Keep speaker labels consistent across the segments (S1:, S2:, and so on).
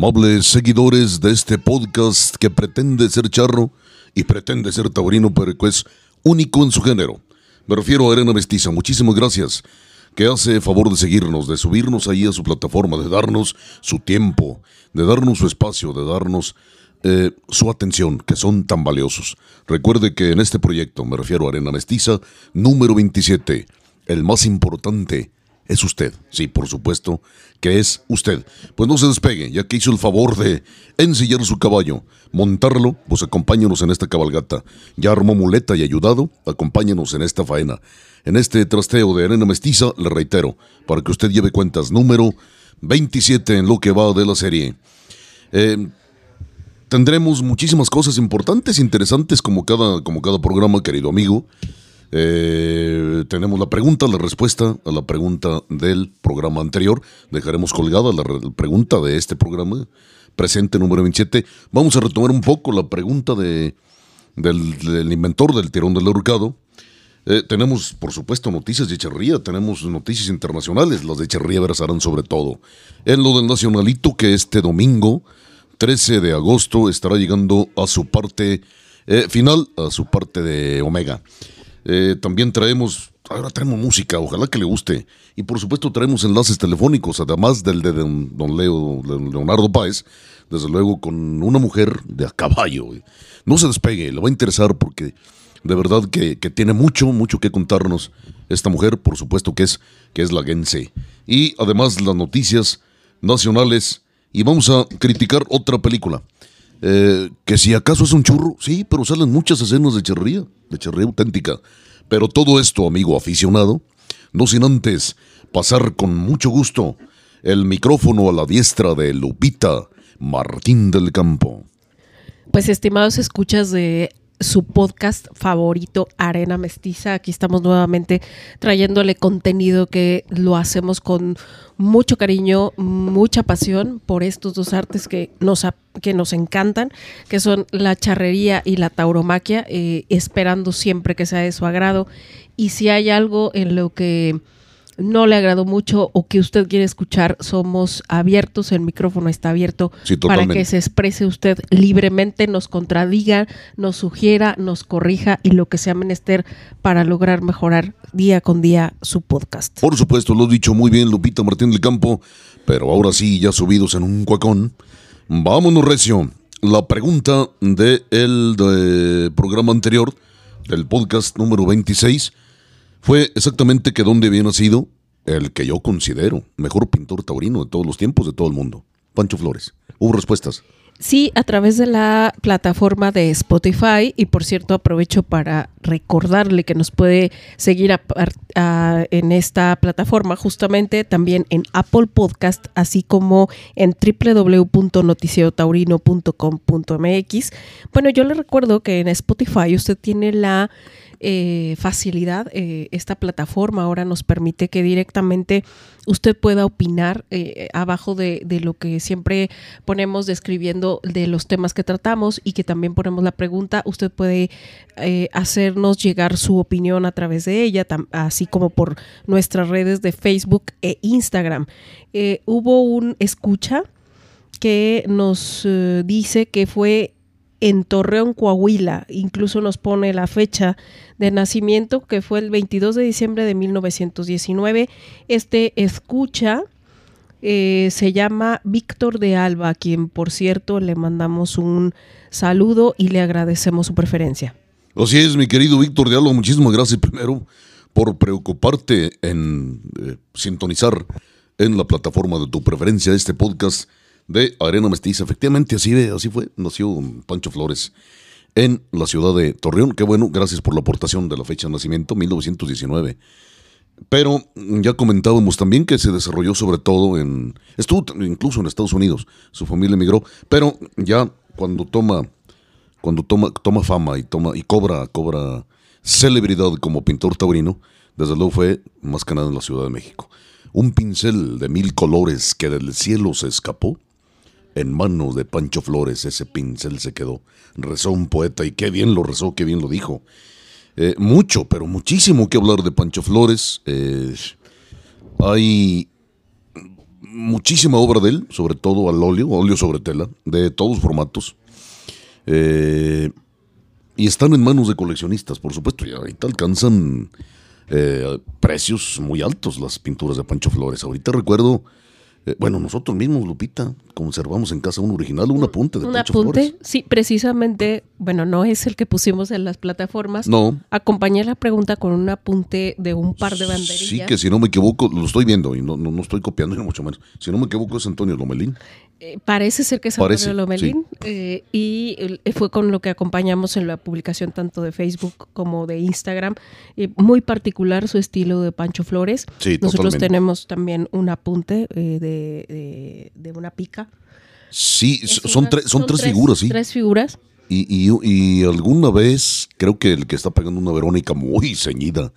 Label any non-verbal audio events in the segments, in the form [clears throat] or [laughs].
S1: Amables seguidores de este podcast que pretende ser charro y pretende ser taurino, pero que es único en su género. Me refiero a Arena Mestiza. Muchísimas gracias. Que hace favor de seguirnos, de subirnos ahí a su plataforma, de darnos su tiempo, de darnos su espacio, de darnos eh, su atención, que son tan valiosos. Recuerde que en este proyecto, me refiero a Arena Mestiza, número 27, el más importante es usted. Sí, por supuesto que es usted. Pues no se despegue, ya que hizo el favor de ensillar su caballo, montarlo, pues acompáñanos en esta cabalgata. Ya armó muleta y ayudado, acompáñanos en esta faena. En este trasteo de arena mestiza, le reitero, para que usted lleve cuentas, número 27 en lo que va de la serie. Eh, tendremos muchísimas cosas importantes, interesantes, como cada, como cada programa, querido amigo. Eh, tenemos la pregunta, la respuesta a la pregunta del programa anterior. Dejaremos colgada la pregunta de este programa presente número 27. Vamos a retomar un poco la pregunta de, del, inventor del tirón del ahorcado. Eh, tenemos, por supuesto, noticias de Echerría, tenemos noticias internacionales, las de Echerría versarán sobre todo. En lo del Nacionalito, que este domingo, 13 de agosto, estará llegando a su parte eh, final, a su parte de Omega. Eh, también traemos, ahora traemos música, ojalá que le guste. Y por supuesto traemos enlaces telefónicos, además del de don, Leo, Leonardo Páez, desde luego con una mujer de a caballo. No se despegue, le va a interesar porque de verdad que, tiene mucho, mucho que contarnos esta mujer, por supuesto que es, que es. Y además las noticias nacionales. Y vamos a criticar otra película. Eh, que si acaso es un churro, sí, pero salen muchas escenas de charrería, de charrería auténtica. Pero todo esto, amigo aficionado, no sin antes pasar con mucho gusto el micrófono a la diestra de Lupita Martín del Campo.
S2: Pues estimados escuchas de su podcast favorito, Arena Mestiza. Aquí estamos nuevamente trayéndole contenido que lo hacemos con mucho cariño, mucha pasión por estos dos artes que nos, que nos encantan, que son la charrería y la tauromaquia, eh, esperando siempre que sea de su agrado. Y si hay algo en lo que no le agradó mucho o que usted quiere escuchar, somos abiertos, el micrófono está abierto para que se exprese usted libremente, nos contradiga, nos sugiera, nos corrija y lo que sea menester para lograr mejorar día con día su podcast.
S1: Por supuesto, lo dicho muy bien Lupita Martín del Campo, pero ahora sí, ya subidos en un cuacón, vámonos recio. La pregunta del de programa anterior, del podcast número 26, fue exactamente que dónde había nacido el que yo considero mejor pintor taurino de todos los tiempos, de todo el mundo, Pancho Flores. ¿Hubo respuestas?
S2: Sí, a través de la plataforma de Spotify y por cierto aprovecho para recordarle que nos puede seguir en esta plataforma justamente también en Apple Podcast así como en www.noticiotaurino.com.mx. Bueno, yo le recuerdo que en Spotify usted tiene la eh, facilidad. Eh, esta plataforma ahora nos permite que directamente usted pueda opinar eh, abajo de, de, lo que siempre ponemos describiendo de los temas que tratamos y que también ponemos la pregunta. Usted puede hacernos llegar su opinión a través de ella, así como por nuestras redes de Facebook e Instagram. hubo un escucha que nos dice que fue en Torreón, Coahuila. Incluso nos pone la fecha de nacimiento, que fue el 22 de diciembre de 1919. Este escucha eh, se llama Víctor de Alba, a quien por cierto le mandamos un saludo y le agradecemos su preferencia.
S1: Así es, mi querido Víctor de Alba, muchísimas gracias primero por preocuparte en eh, sintonizar en la plataforma de tu preferencia este podcast de Arena Mestiza. Efectivamente, así, así fue. Nació Pancho Flores en la ciudad de Torreón. Qué bueno, gracias por la aportación de la fecha de nacimiento, 1919. Pero ya comentábamos también que se desarrolló sobre todo en... Estuvo incluso en Estados Unidos. Su familia emigró. Pero ya cuando toma... Cuando toma, toma fama y toma y cobra, cobra celebridad como pintor taurino, desde luego fue más que nada en la Ciudad de México. Un pincel de mil colores que del cielo se escapó en manos de Pancho Flores ese pincel se quedó. Rezó un poeta y qué bien lo rezó, qué bien lo dijo. Eh, mucho, pero muchísimo que hablar de Pancho Flores. Eh, hay muchísima obra de él, sobre todo al óleo, óleo sobre tela, de todos formatos. Eh, y están en manos de coleccionistas, por supuesto, y ahorita alcanzan precios muy altos las pinturas de Pancho Flores. Ahorita recuerdo eh, bueno, nosotros mismos, Lupita, conservamos en casa un original, un apunte de
S2: Un apunte, sí, precisamente, bueno, no es el que pusimos en las plataformas.
S1: No.
S2: Acompañé la pregunta con un apunte de un par de banderillas.
S1: Sí, que si no me equivoco, lo estoy viendo y no, no, no estoy copiando ni mucho menos. Si no me equivoco, es Antonio Lomelín.
S2: Eh, parece ser que es Antonio Lomelín. Eh, y fue con lo que acompañamos en la publicación tanto de Facebook como de Instagram. muy particular su estilo de Pancho Flores.
S1: Sí,
S2: Nosotros tenemos también un apunte de, de, una pica.
S1: Sí, son, son, tres, figuras, sí.
S2: Tres figuras.
S1: Y, y, y, alguna vez, creo que el que está pegando una Verónica muy ceñida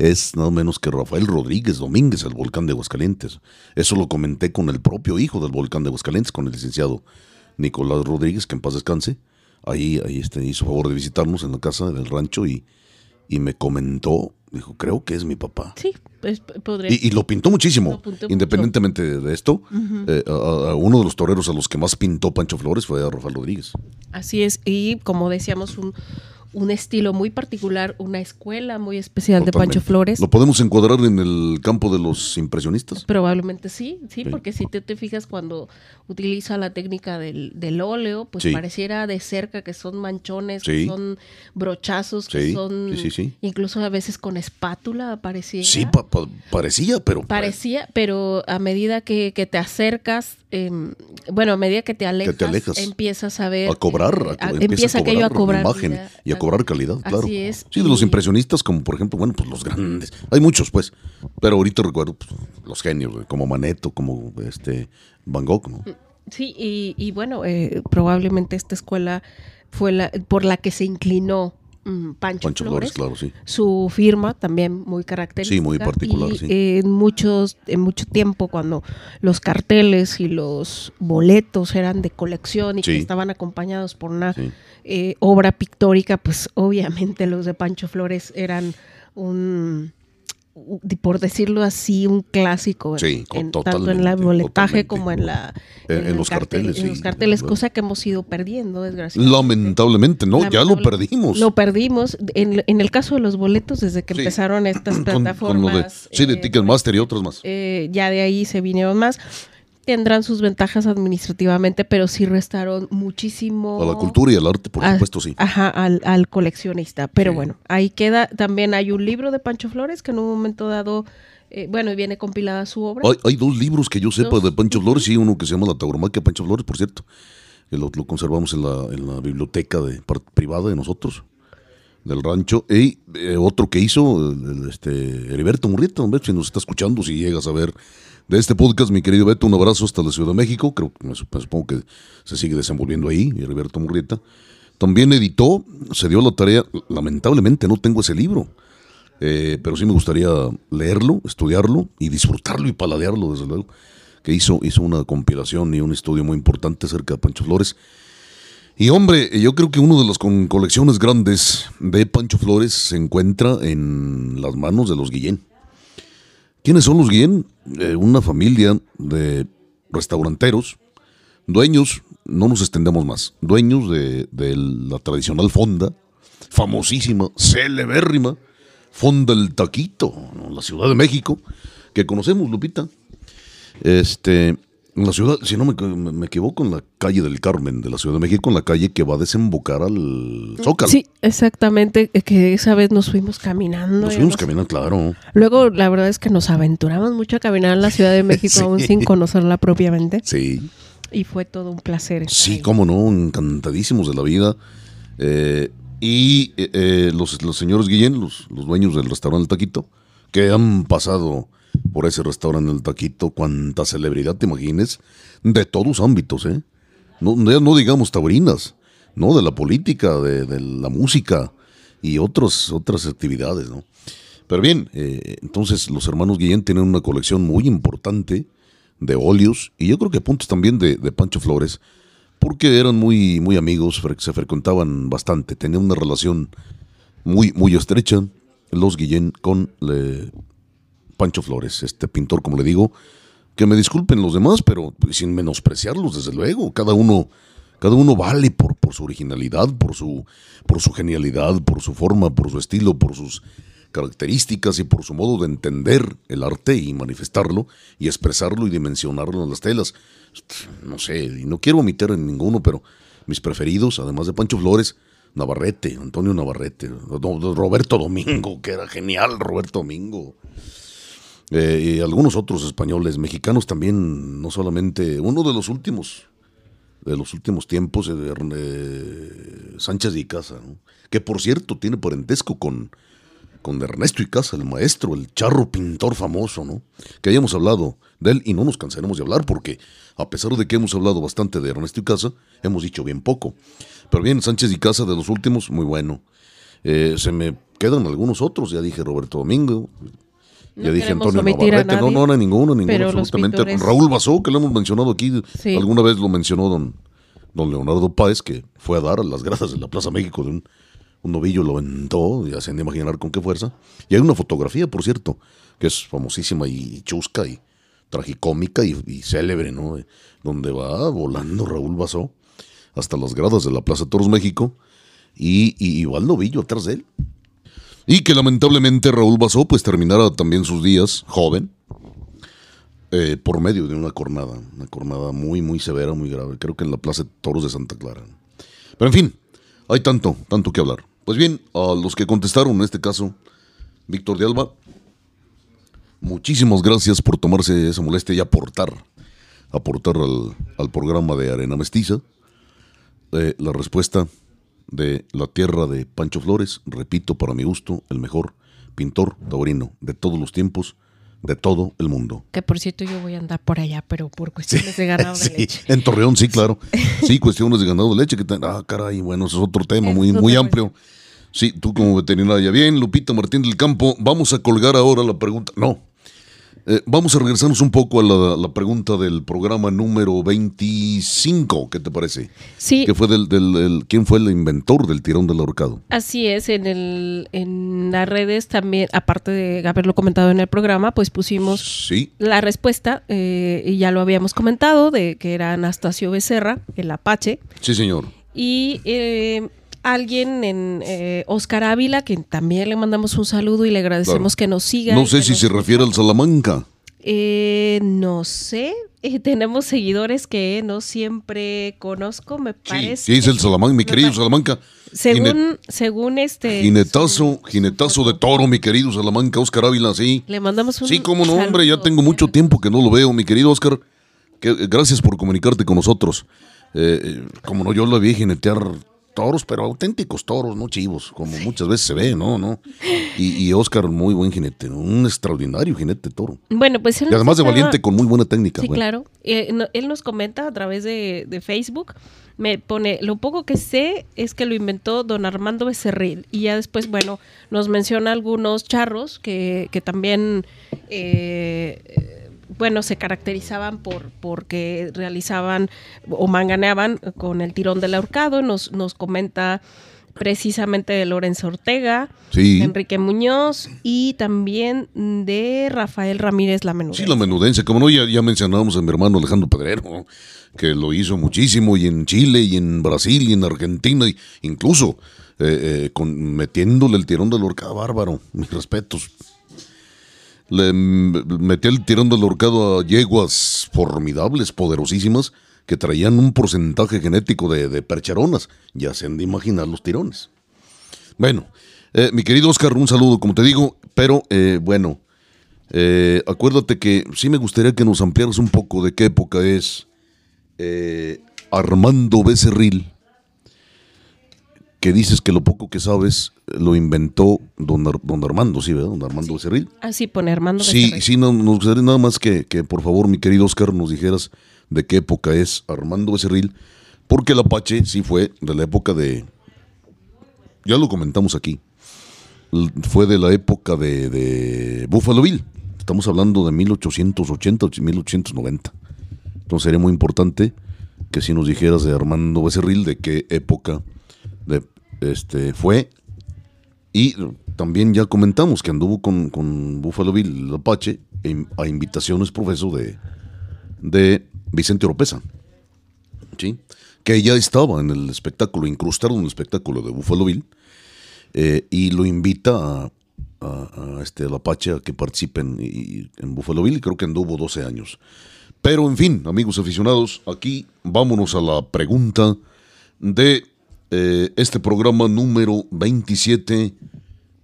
S1: es nada menos que Rafael Rodríguez Domínguez, el volcán de Aguascalientes. Eso lo comenté con el propio hijo del volcán de Aguascalientes, con el licenciado Nicolás Rodríguez, que en paz descanse. Ahí, ahí este, hizo favor de visitarnos en la casa del rancho y, y me comentó, dijo, creo que es mi papá.
S2: Sí, pues podría.
S1: Y, lo pintó muchísimo, independientemente de esto. Eh, uno de los toreros a los que más pintó Pancho Flores fue a Rafael Rodríguez.
S2: Así es, y como decíamos, un, un estilo muy particular, una escuela muy especial de Pancho Flores.
S1: ¿Lo podemos encuadrar en el campo de los impresionistas?
S2: Probablemente sí, sí, porque si te, te fijas cuando utiliza la técnica del, del óleo, pues pareciera de cerca que son manchones, que son brochazos, que son incluso a veces con espátula, parecía.
S1: Sí, parecía, pero...
S2: Parecía, pero a medida que, que te acercas, em, bueno, a medida que te alejas, empiezas a ver...
S1: A cobrar,
S2: eh, empieza, aquello a cobrar.
S1: Imagen y a cobrar calidad, claro.
S2: Es.
S1: Sí, de los impresionistas, como por ejemplo, bueno, pues los grandes. Hay muchos, pues. Pero ahorita recuerdo pues, los genios, como Maneto, como este Van Gogh, ¿no?
S2: Sí, y, bueno, eh, probablemente esta escuela fue la por la que se inclinó mm, Pancho, Flores,
S1: claro, sí.
S2: Su firma también muy característica.
S1: Sí, muy particular,
S2: sí. en muchos, en mucho tiempo, cuando los carteles y los boletos eran de colección y que estaban acompañados por una eh, obra pictórica, pues obviamente los de Pancho Flores eran un por decirlo así, un clásico, tanto en el boletaje como en la
S1: en, los carteles,
S2: en los carteles, cosa que hemos ido perdiendo, desgraciadamente.
S1: Lamentablemente, no, ya lo perdimos.
S2: Lo perdimos. En, en, el caso de los boletos, desde que empezaron estas [clears throat] plataformas,
S1: sí, de Ticketmaster y otros más.
S2: Eh, ya de ahí se vinieron más tendrán sus ventajas administrativamente, pero sí restaron muchísimo.
S1: A la cultura y al arte, por supuesto, sí.
S2: Ajá, al, coleccionista. Pero bueno, ahí queda. También hay un libro de Pancho Flores que en un momento dado. Eh, bueno, viene compilada su obra.
S1: Hay, dos libros que yo sepa de Pancho Flores, y uno que se llama La Tauromaquia Pancho Flores, por cierto. Que lo, conservamos en la, en la biblioteca de, privada de nosotros del rancho. Y eh, otro que hizo, este, Heriberto Murrieta, si nos está escuchando, si llegas a ver de este podcast, mi querido Beto, un abrazo hasta la Ciudad de México, creo que me, supongo que se sigue desenvolviendo ahí, Heriberto Murrieta. También editó, se dio la tarea, lamentablemente no tengo ese libro, eh, pero sí me gustaría leerlo, estudiarlo y disfrutarlo y paladearlo, desde luego, que hizo, hizo una compilación y un estudio muy importante acerca de Pancho Flores. Y hombre, yo creo que una de las colecciones grandes de Pancho Flores se encuentra en las manos de los Guillén. ¿Quiénes son los Guillén? Eh, una familia de restauranteros, dueños, no nos extendemos más, dueños de, la tradicional fonda, famosísima, celebérrima, Fonda El Taquito, la Ciudad de México, que conocemos, Lupita. Este, en la ciudad, si no me, equivoco, en la calle del Carmen de la Ciudad de México, en la calle que va a desembocar al Zócalo.
S2: Sí, exactamente, eh, que esa vez nos fuimos caminando.
S1: Nos fuimos caminando, claro.
S2: Luego, la verdad es que nos aventuramos mucho a caminar en la Ciudad de [laughs] México, aún sin conocerla propiamente.
S1: Sí.
S2: Y fue todo un placer.
S1: Sí, cómo no, encantadísimos de la vida. Eh, y eh, los, los, señores Guillén, los, los dueños del restaurante Taquito, que han pasado por ese restaurante El Taquito, cuánta celebridad te imagines, de todos ámbitos, ¿eh? No, digamos taurinas, ¿no? De la política, de, la música y otros, otras actividades, ¿no? Pero bien, eh, entonces los hermanos Guillén tienen una colección muy importante de óleos y yo creo que puntos también de, Pancho Flores, porque eran muy, muy amigos, se frecuentaban bastante, tenían una relación muy, muy estrecha los Guillén con le, Pancho Flores, este pintor, como le digo, que me disculpen los demás, pero sin menospreciarlos, desde luego, cada uno, cada uno vale por, su originalidad, por su, por su genialidad, por su forma, por su estilo, por sus características y por su modo de entender el arte y manifestarlo y expresarlo y dimensionarlo en las telas. No sé, y no quiero omitir en ninguno, pero mis preferidos, además de Pancho Flores, Navarrete, Antonio Navarrete, Roberto Domingo, que era genial Roberto Domingo. Eh, y algunos otros españoles, mexicanos también, no solamente, uno de los últimos, de los últimos tiempos, eh, Sánchez y Casa, que por cierto tiene parentesco con, con Ernesto y Casa, el maestro, el charro pintor famoso, ¿no? Que hayamos hablado de él y no nos cansaremos de hablar porque a pesar de que hemos hablado bastante de Ernesto y Casa, hemos dicho bien poco. Pero bien, Sánchez y Casa de los últimos, muy bueno. Eh, se me quedan algunos otros, ya dije Roberto Domingo, ya dije Antonio Navarrete, no, no, no, ninguno, ninguno, absolutamente. Raúl Basó, que lo hemos mencionado aquí, alguna vez lo mencionó don, don Leonardo Páez, que fue a dar a las gradas de la Plaza México de un, novillo, lo aventó, ya se han de imaginar con qué fuerza. Y hay una fotografía, por cierto, que es famosísima y chusca y tragicómica y, célebre, ¿no? Donde va volando Raúl Basó hasta las gradas de la Plaza Toros México y, y, y va el novillo atrás de él. Y que lamentablemente Raúl Basó pues terminara también sus días joven eh, por medio de una cornada, una cornada muy, muy severa, muy grave. Creo que en la Plaza de Toros de Santa Clara. Pero en fin, hay tanto, tanto que hablar. Pues bien, a los que contestaron en este caso, Víctor de Alba, muchísimas gracias por tomarse esa molestia y aportar, aportar al, programa de Arena Mestiza. Eh, la respuesta de la tierra de Pancho Flores, repito, para mi gusto, el mejor pintor taurino de todos los tiempos, de todo el mundo.
S2: Que por cierto yo voy a andar por allá, pero por cuestiones de ganado de [laughs] leche.
S1: En Torreón, sí, claro. [laughs] Sí, cuestiones de ganado de leche, que ah, caray, bueno, eso es otro tema muy, muy amplio. Sí, tú como veterinaria, bien, Lupita Martín del Campo, vamos a colgar ahora la pregunta. No, eh, vamos a regresarnos un poco a la, pregunta del programa número 25, ¿qué te parece?
S2: Sí.
S1: ¿Qué fue del, ¿Quién fue el inventor del tirón del ahorcado?
S2: Así es, en, el, en las redes también, aparte de haberlo comentado en el programa, pues pusimos la respuesta, eh, y ya lo habíamos comentado, de que era Anastasio Becerra, el Apache.
S1: Sí, señor.
S2: Y eh, alguien en eh, Oscar Ávila, que también le mandamos un saludo y le agradecemos que nos siga.
S1: No sé si se refiere al Salamanca.
S2: Eh, no sé. [laughs] Eh, tenemos seguidores que no siempre conozco, me parece.
S1: Sí, es el Salamanca, mi querido Salamanca.
S2: Según, según este.
S1: Jinetazo, jinetazo de toro, mi querido Salamanca, Oscar Ávila, sí.
S2: Le mandamos un
S1: Sí, como no, hombre, ya tengo mucho tiempo que no lo veo, mi querido Oscar. Que, gracias por comunicarte con nosotros. como no, yo lo vi jinetear toros, pero auténticos toros, no chivos, como muchas veces se ve, ¿no? no Y, y Oscar, muy buen jinete, un extraordinario jinete toro.
S2: Bueno, pues
S1: Y además de valiente, con muy buena técnica.
S2: Sí,
S1: bueno.
S2: claro. Eh, no- él nos comenta a través de, de Facebook, me pone, lo poco que sé es que lo inventó don Armando Becerril. Y ya después, bueno, nos menciona algunos charros que, que también, eh, bueno, se caracterizaban por porque realizaban o manganeaban con el tirón del ahorcado. Nos, nos comenta precisamente de Lorenzo Ortega,
S1: Sí.
S2: Enrique Muñoz y también de Rafael Ramírez La Menuda.
S1: Sí, la menudencia, como no, ya, ya mencionábamos a mi hermano Alejandro Pedrero, que lo hizo muchísimo, y en Chile, y en Brasil, y en Argentina, y incluso eh, eh, con, metiéndole el tirón del horcado bárbaro, mis respetos. Le metió el tirón del horcado a yeguas formidables, poderosísimas, que traían un porcentaje genético de, de percheronas. Ya se han de imaginar los tirones. Bueno, eh, mi querido Oscar, un saludo, como te digo, pero eh, bueno, eh, acuérdate que sí me gustaría que nos ampliaras un poco de qué época es eh, Armando Becerril, que dices que lo poco que sabes eh, lo inventó don, Ar- don Armando, ¿sí, verdad? Don Armando Becerril.
S2: Así pone Armando
S1: Sí,
S2: Becerril.
S1: sí, no, nos gustaría nada más que, que, por favor, mi querido Oscar, nos dijeras de qué época es Armando Becerril, porque el Apache sí fue de la época de, ya lo comentamos aquí, fue de la época de, de Buffalo Bill, estamos hablando de 1880, 1890, entonces sería muy importante que si nos dijeras de Armando Becerril, de qué época este, fue y también ya comentamos que anduvo con, con Buffalo Bill, el Apache, en- a invitaciones, profesor, de, de Vicente Oropesa. ¿Sí? Que ya estaba en el espectáculo, incrustado en el espectáculo de Buffalo Bill, eh, y lo invita a, a- a este, el Apache a que participen y- en Buffalo Bill, y creo que anduvo 12 años. Pero en fin, amigos aficionados, aquí vámonos a la pregunta de eh, este programa número 27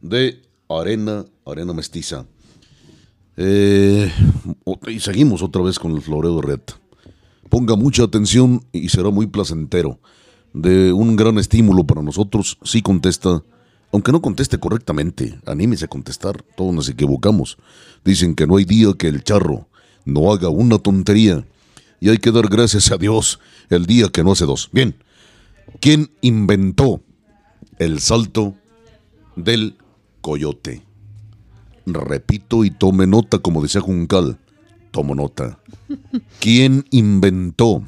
S1: de Arena, Arena Mestiza. Eh, y seguimos otra vez con el floreo Rieta. Ponga mucha atención y será muy placentero. De un gran estímulo para nosotros, si contesta, aunque no conteste correctamente, anímese a contestar, todos nos equivocamos. Dicen que no hay día que el charro no haga una tontería. Y hay que dar gracias a Dios el día que no hace dos. Bien, ¿quién inventó el salto del coyote? Repito y tome nota, como decía Juncal. Tomo nota. [laughs] ¿Quién inventó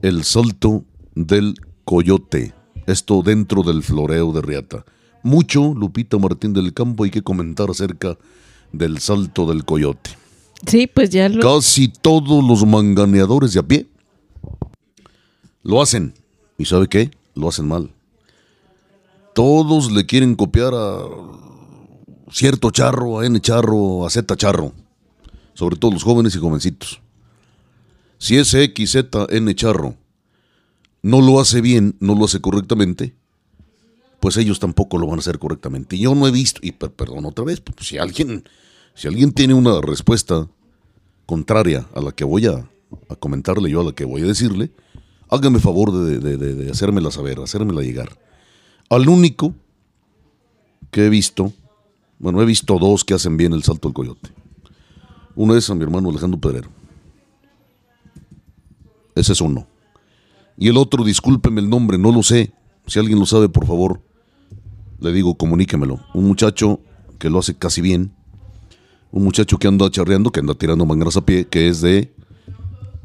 S1: el salto del coyote? Esto dentro del floreo de Riata. Mucho, Lupita Martín del Campo, hay que comentar acerca del salto del coyote.
S2: Sí, pues ya lo...
S1: Casi todos los manganeadores de a pie lo hacen. ¿Y sabe qué? Lo hacen mal. Todos le quieren copiar a cierto charro, a N charro, a Z charro. Sobre todo los jóvenes y jovencitos. Si ese XZN charro no lo hace bien, no lo hace correctamente, pues ellos tampoco lo van a hacer correctamente. Yo no he visto, y per- perdón otra vez, pues, si alguien, si alguien tiene una respuesta contraria a la que voy a comentarle yo, a la que voy a decirle, hágame favor de, de- de- de hacérmela saber, hacérmela llegar. Al único que he visto, bueno, he visto dos que hacen bien el salto del coyote. Uno es a mi hermano Alejandro Pedrero. Ese es uno. Y el otro, discúlpeme el nombre, no lo sé. Si alguien lo sabe, por favor, le digo, comuníquemelo. Un muchacho que lo hace casi bien. Un muchacho que anda charreando, que anda tirando mangas a pie, que es de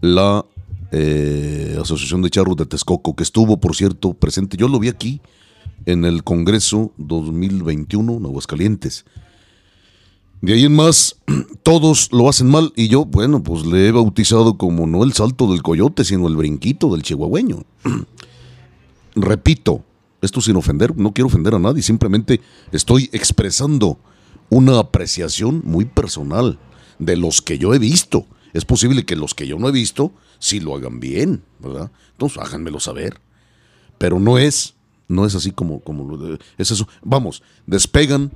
S1: la eh, Asociación de Charros de Texcoco, que estuvo, por cierto, presente. Yo lo vi aquí en el Congreso 2021 en Aguascalientes. De ahí en más, [clears throat] todos lo hacen mal y yo, bueno, pues le he bautizado como no el salto del coyote, sino el brinquito del chihuahueño. [clears throat] Repito, esto sin ofender, no quiero ofender a nadie, simplemente estoy expresando una apreciación muy personal de los que yo he visto. Es posible que los que yo no he visto sí lo hagan bien, ¿verdad? Entonces háganmelo saber. Pero no es, no es así como, como es eso. Vamos, despegan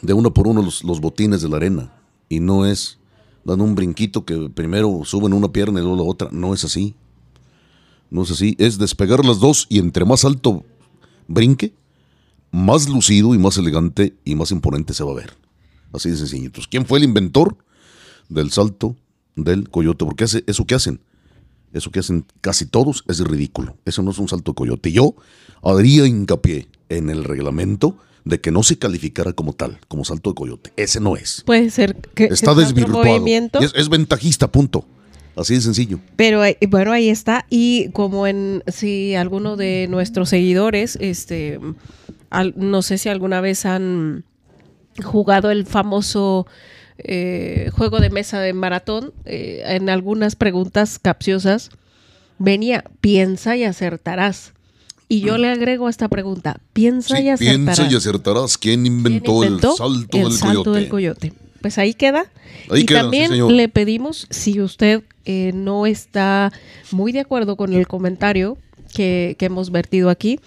S1: de uno por uno los, los botines de la arena. Y no es dando un brinquito que primero suben una pierna y luego la otra. No es así. no es así, es despegar las dos y entre más alto brinque, más lucido y más elegante y más imponente se va a ver. Así de sencillo. Entonces, ¿quién fue el inventor del salto del coyote? Porque hace eso que hacen, eso que hacen casi todos es ridículo. Eso no es un salto de coyote. Yo haría hincapié en el reglamento de que no se calificara como tal, como salto de coyote. Ese no es.
S2: Puede ser que
S1: Está
S2: que
S1: desvirtuado. Es, es ventajista, punto. Así de sencillo.
S2: Pero bueno, ahí está. Y como en si alguno de nuestros seguidores, este, al- no sé si alguna vez han jugado el famoso eh, juego de mesa de maratón, eh, en algunas preguntas capciosas venía, piensa y acertarás. Y yo le agrego a esta pregunta, piensa.
S1: Sí,
S2: y acertarás.
S1: piensa y acertarás quién
S2: ¿Quién
S1: inventó, el salto,
S2: el
S1: del,
S2: salto
S1: coyote?
S2: del coyote? Pues ahí queda.
S1: Ahí
S2: y
S1: queda,
S2: también le pedimos, si usted eh, no está muy de acuerdo con el comentario que, que hemos vertido aquí,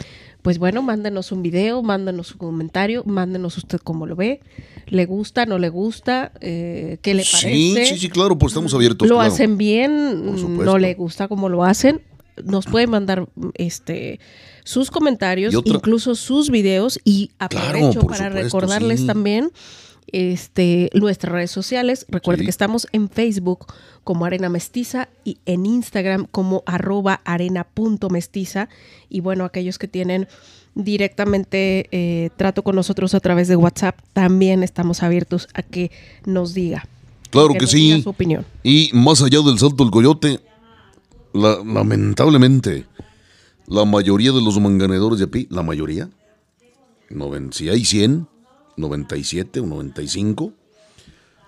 S2: pues bueno, mándenos un video, mándenos un comentario, mándenos usted cómo lo ve, le gusta, no le gusta, eh, qué le
S1: Sí,
S2: parece.
S1: sí, sí, claro, pues estamos abiertos.
S2: lo
S1: claro.
S2: hacen bien, mm, no le gusta cómo lo hacen. Nos puede mandar este sus comentarios, incluso sus videos y aprovecho para
S1: supuesto,
S2: recordarles
S1: sí.
S2: también este nuestras redes sociales. Recuerden
S1: Sí.
S2: que estamos en Facebook como Arena Mestiza y en Instagram como arroba arena.mestiza. Y bueno, aquellos que tienen directamente eh, trato con nosotros a través de WhatsApp, también estamos abiertos a que nos diga.
S1: Claro que sí.
S2: Su opinión.
S1: Y más allá del salto del coyote, la- lamentablemente, la mayoría de los manganedores de a la mayoría, noven- si hay 100, 97 o 95,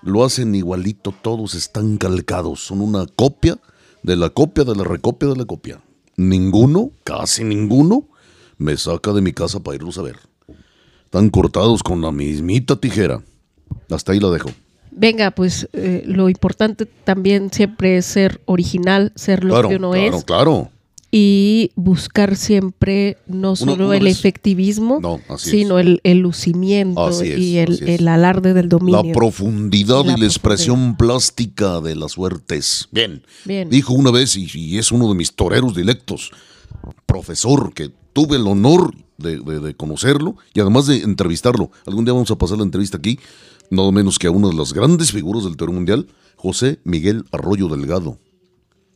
S1: lo hacen igualito, todos están calcados, son una copia de la copia de la recopia de la copia. Ninguno, casi ninguno, me saca de mi casa para irlos a ver. Están cortados con la mismita tijera. Hasta ahí la dejo.
S2: Venga, pues eh, lo importante también siempre es ser original, ser lo
S1: claro,
S2: que uno
S1: claro,
S2: es
S1: claro.
S2: Y buscar siempre no solo
S1: uno
S2: el
S1: es-
S2: efectivismo,
S1: No,
S2: sino el, el lucimiento
S1: es,
S2: y el, el alarde del dominio.
S1: La profundidad
S2: La
S1: y la expresión plástica de las suertes. Bien.
S2: Bien.
S1: Dijo una vez, y, y es uno de mis toreros dilectos, profesor, que tuve el honor de, de- de conocerlo y además de entrevistarlo. Algún día vamos a pasar la entrevista aquí, nada menos que a una de las grandes figuras del toreo mundial, José Miguel Arroyo Delgado.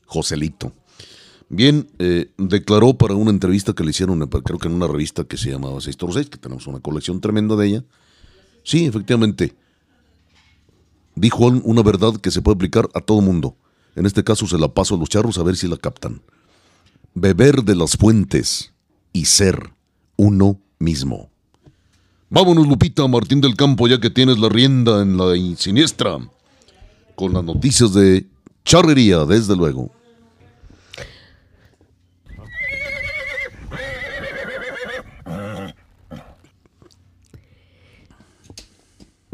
S1: Joselito. Bien, eh, declaró para una entrevista que le hicieron, eh, creo que en una revista que se llamaba 6 Toro 6, que tenemos una colección tremenda de ella. Sí, efectivamente. Dijo un- una verdad que se puede aplicar a todo mundo. En este caso se la paso a los charros a ver si la captan. Beber de las fuentes y ser uno mismo. Vámonos, Lupita Martín del Campo, ya que tienes la rienda en la siniestra. Con las noticias de charrería, desde luego.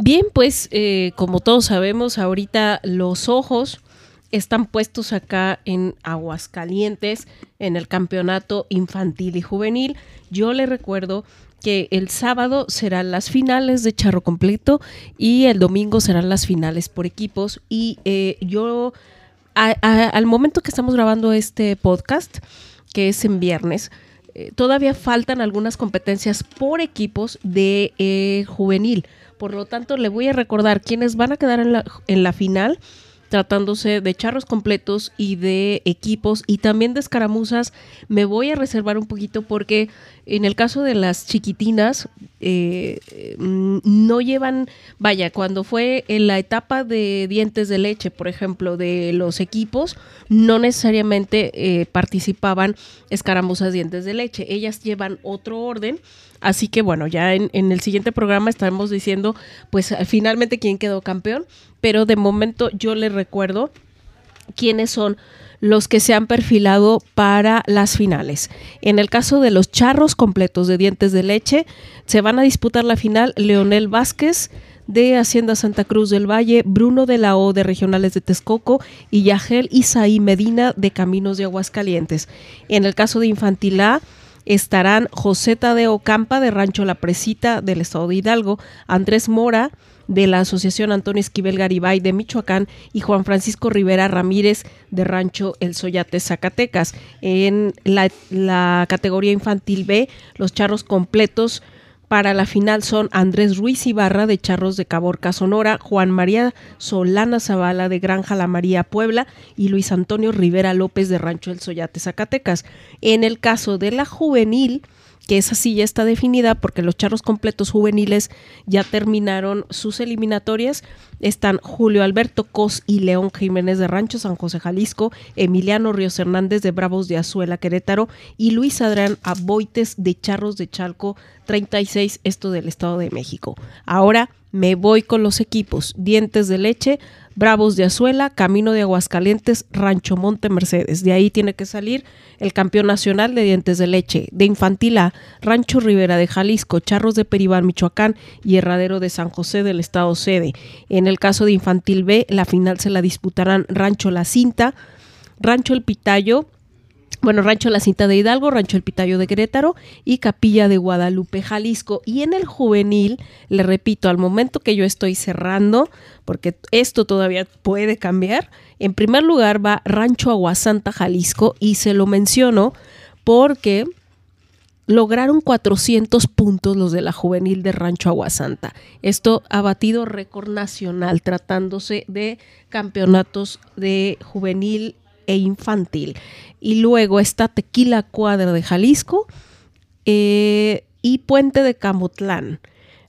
S2: Bien, pues eh, como todos sabemos, ahorita los ojos están puestos acá en Aguascalientes, en el campeonato infantil y juvenil. Yo le recuerdo que el sábado serán las finales de charro completo y el domingo serán las finales por equipos. Y eh, yo, al momento que estamos grabando este podcast, que es en viernes, eh, todavía faltan algunas competencias por equipos de eh, juvenil. Por lo tanto, le voy a recordar quiénes van a quedar en la, en la final, tratándose de charros completos y de equipos y también de escaramuzas. Me voy a reservar un poquito porque en el caso de las chiquitinas, eh, mm, no llevan, vaya, cuando fue en la etapa de dientes de leche, por ejemplo, de los equipos, no necesariamente eh, participaban escaramuzas dientes de leche. Ellas llevan otro orden. Así que bueno, ya en, en el siguiente programa estaremos diciendo, pues finalmente quién quedó campeón. Pero de momento yo les recuerdo quiénes son los que se han perfilado para las finales. En el caso de los charros completos de dientes de leche, se van a disputar la final Leonel Vázquez de Hacienda Santa Cruz del Valle, Bruno de la O de Regionales de Texcoco y Yagel Isaí Medina de Caminos de Aguascalientes. En el caso de Infantil A, estarán José Tadeo Campa de Rancho La Presita del estado de Hidalgo, Andrés Mora de la Asociación Antonio Esquivel Garibay de Michoacán y Juan Francisco Rivera Ramírez de Rancho El Soyate, Zacatecas. En la, la categoría infantil B, los charros completos para la final son Andrés Ruiz Ibarra de Charros de Caborca, Sonora, Juan María Solana Zavala de Granja La María, Puebla y Luis Antonio Rivera López de Rancho El Soyate, Zacatecas. En el caso de la juvenil, que esa sí ya está definida porque los charros completos juveniles ya terminaron sus eliminatorias. Están Julio Alberto Cos y León Jiménez de Rancho San José Jalisco, Emiliano Ríos Hernández de Bravos de Azuela Querétaro y Luis Adrián Aboites de Charros de Chalco 36, esto del Estado de México. Ahora me voy con los equipos Dientes de Leche, Bravos de Azuela, Camino de Aguascalientes, Rancho Monte Mercedes. De ahí tiene que salir el campeón nacional de Dientes de Leche. De Infantil A, Rancho Rivera de Jalisco, Charros de Peribán, Michoacán y Herradero de San José del Estado Sede. En el caso de Infantil B, la final se la disputarán Rancho La Cinta, Rancho El Pitayo, bueno, Rancho La Cinta de Hidalgo, Rancho El Pitayo de Querétaro y Capilla de Guadalupe, Jalisco. Y en el juvenil, le repito, al momento que yo estoy cerrando, porque esto todavía puede cambiar, en primer lugar va Rancho Aguasanta, Jalisco, y se lo menciono porque lograron 400 puntos los de la juvenil de Rancho Aguasanta. Esto ha batido récord nacional tratándose de campeonatos de juvenil e infantil. Y luego está Tequila Cuadra de Jalisco eh, y Puente de Camotlán.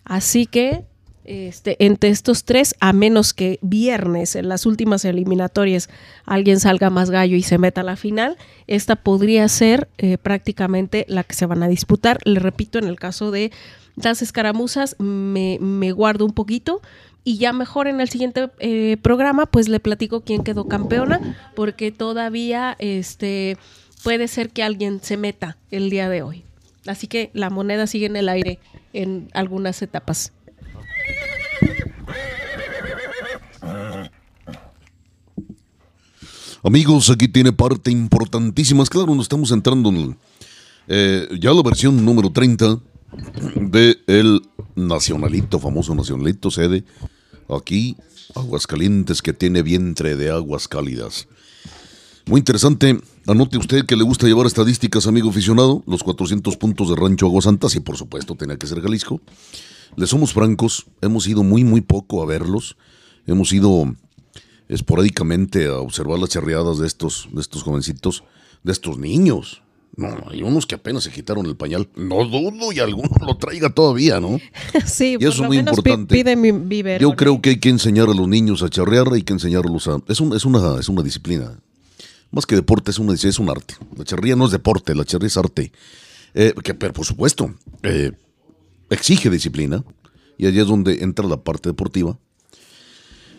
S2: Así que este, entre estos tres, a menos que viernes en las últimas eliminatorias alguien salga más gallo y se meta a la final, esta podría ser eh, prácticamente la que se van a disputar. Le repito, en el caso de las escaramuzas me, me guardo un poquito, y ya mejor en el siguiente eh, programa pues le platico quién quedó campeona porque todavía este puede ser que alguien se meta el día de hoy así que la moneda sigue en el aire en algunas etapas
S1: Amigos, aquí tiene parte importantísima. Claro, nos estamos entrando en eh, ya la versión número 30 de el Nacionalito, famoso Nacionalito, sede aquí, Aguascalientes, que tiene vientre de aguas cálidas. Muy interesante. Anote usted que le gusta llevar estadísticas, amigo aficionado, los 400 puntos de Rancho Aguasantas, y por supuesto tenía que ser Jalisco. Le somos francos, hemos ido muy, muy poco a verlos. Hemos ido esporádicamente a observar las charreadas de estos, de estos jovencitos, de estos niños. No, hay unos que apenas se quitaron el pañal. No dudo y alguno lo traiga todavía, ¿no? [laughs]
S2: Sí,
S1: y eso es muy importante.
S2: Pide mi
S1: Yo creo que hay que enseñar a los niños a charrear, hay que enseñarlos a. Es, es, una, es una disciplina. Más que deporte, es, una, es un arte. La charrería no es deporte, la charrería es arte. Eh, que, pero por supuesto, eh, exige disciplina. Y allí es donde entra la parte deportiva.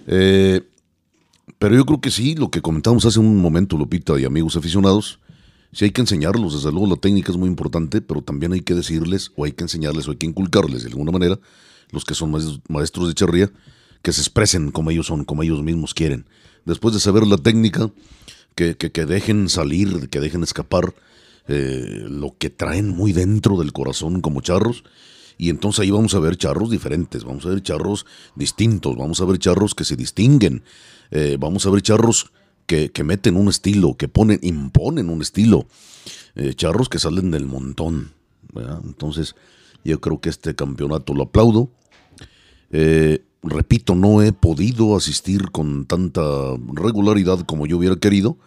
S1: Eh, pero yo creo que sí, lo que comentamos hace un momento, Lupita y amigos aficionados, sí hay que enseñarlos, desde luego la técnica es muy importante, pero también hay que decirles, o hay que enseñarles, o hay que inculcarles de alguna manera, los que son maestros de charría, que se expresen como ellos son, como ellos mismos quieren. Después de saber la técnica, que, dejen salir, que dejen escapar eh, lo que traen muy dentro del corazón como charros. Y entonces ahí vamos a ver charros diferentes, vamos a ver charros distintos, vamos a ver charros que se distinguen, eh, vamos a ver charros que, meten un estilo, que ponen, imponen un estilo, eh, charros que salen del montón. Entonces, yo creo que este campeonato lo aplaudo. Eh, repito, no he podido asistir con tanta regularidad como yo hubiera querido.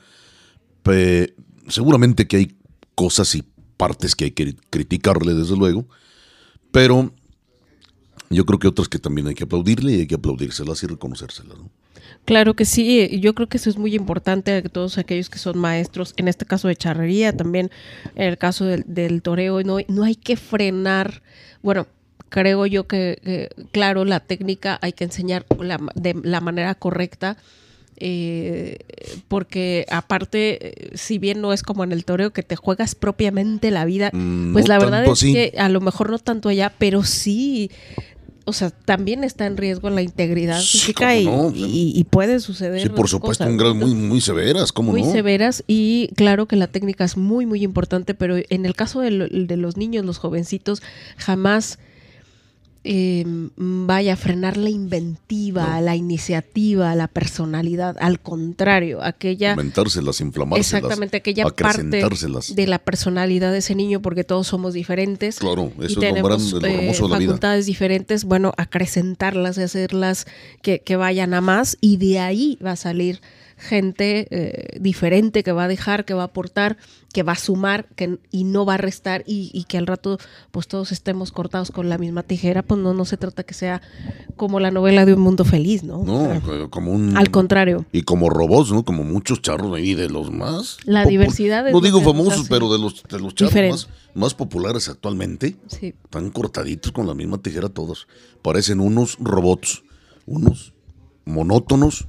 S1: seguramente que hay cosas y partes que hay que criticarle, desde luego. Pero yo creo que otras que también hay que aplaudirle y hay que aplaudírselas y reconocérselas. ¿no?
S2: Claro que sí, yo creo que eso es muy importante a todos aquellos que son maestros, en este caso de charrería, también en el caso del, toreo, no, no hay que frenar, bueno, creo yo que, claro, la técnica hay que enseñar de la manera correcta, eh, porque aparte, si bien no es como en el toreo que te juegas propiamente la vida, mm, pues la verdad es que a lo mejor no tanto allá, pero sí o sea, también está en riesgo la integridad
S1: Sí,
S2: física y,
S1: no.
S2: y- y puede suceder.
S1: Sí, por supuesto,
S2: cosas,
S1: un grado
S2: ¿no?
S1: muy, muy severas, ¿cómo
S2: muy
S1: no?
S2: severas y claro que la técnica es muy muy importante pero en el caso de, lo- de los niños los jovencitos jamás eh, vaya a frenar la inventiva
S1: No.
S2: la iniciativa la personalidad al contrario aquella
S1: Aumentárselas, inflamárselas.
S2: exactamente aquella parte de la personalidad de ese niño porque todos somos diferentes
S1: Claro,
S2: y
S1: eso es lo,
S2: tenemos
S1: gran- lo
S2: eh,
S1: hermoso de la vida.
S2: facultades diferentes, bueno, acrecentarlas y hacerlas que, que vayan a más y de ahí va a salir gente eh, diferente que va a dejar, que va a aportar, que va a sumar que, y no va a restar y, y que al rato pues todos estemos cortados con la misma tijera, pues no, no se trata que sea como la novela de un mundo feliz, ¿no? O
S1: No,
S2: sea,
S1: como un...
S2: al contrario.
S1: Y como robots, ¿no? Como muchos charros ahí de los más...
S2: La diversidad
S1: No digo famosos, pero de los, de los charros más, más populares actualmente.
S2: Sí.
S1: Están cortaditos con la misma tijera todos. Parecen unos robots, unos monótonos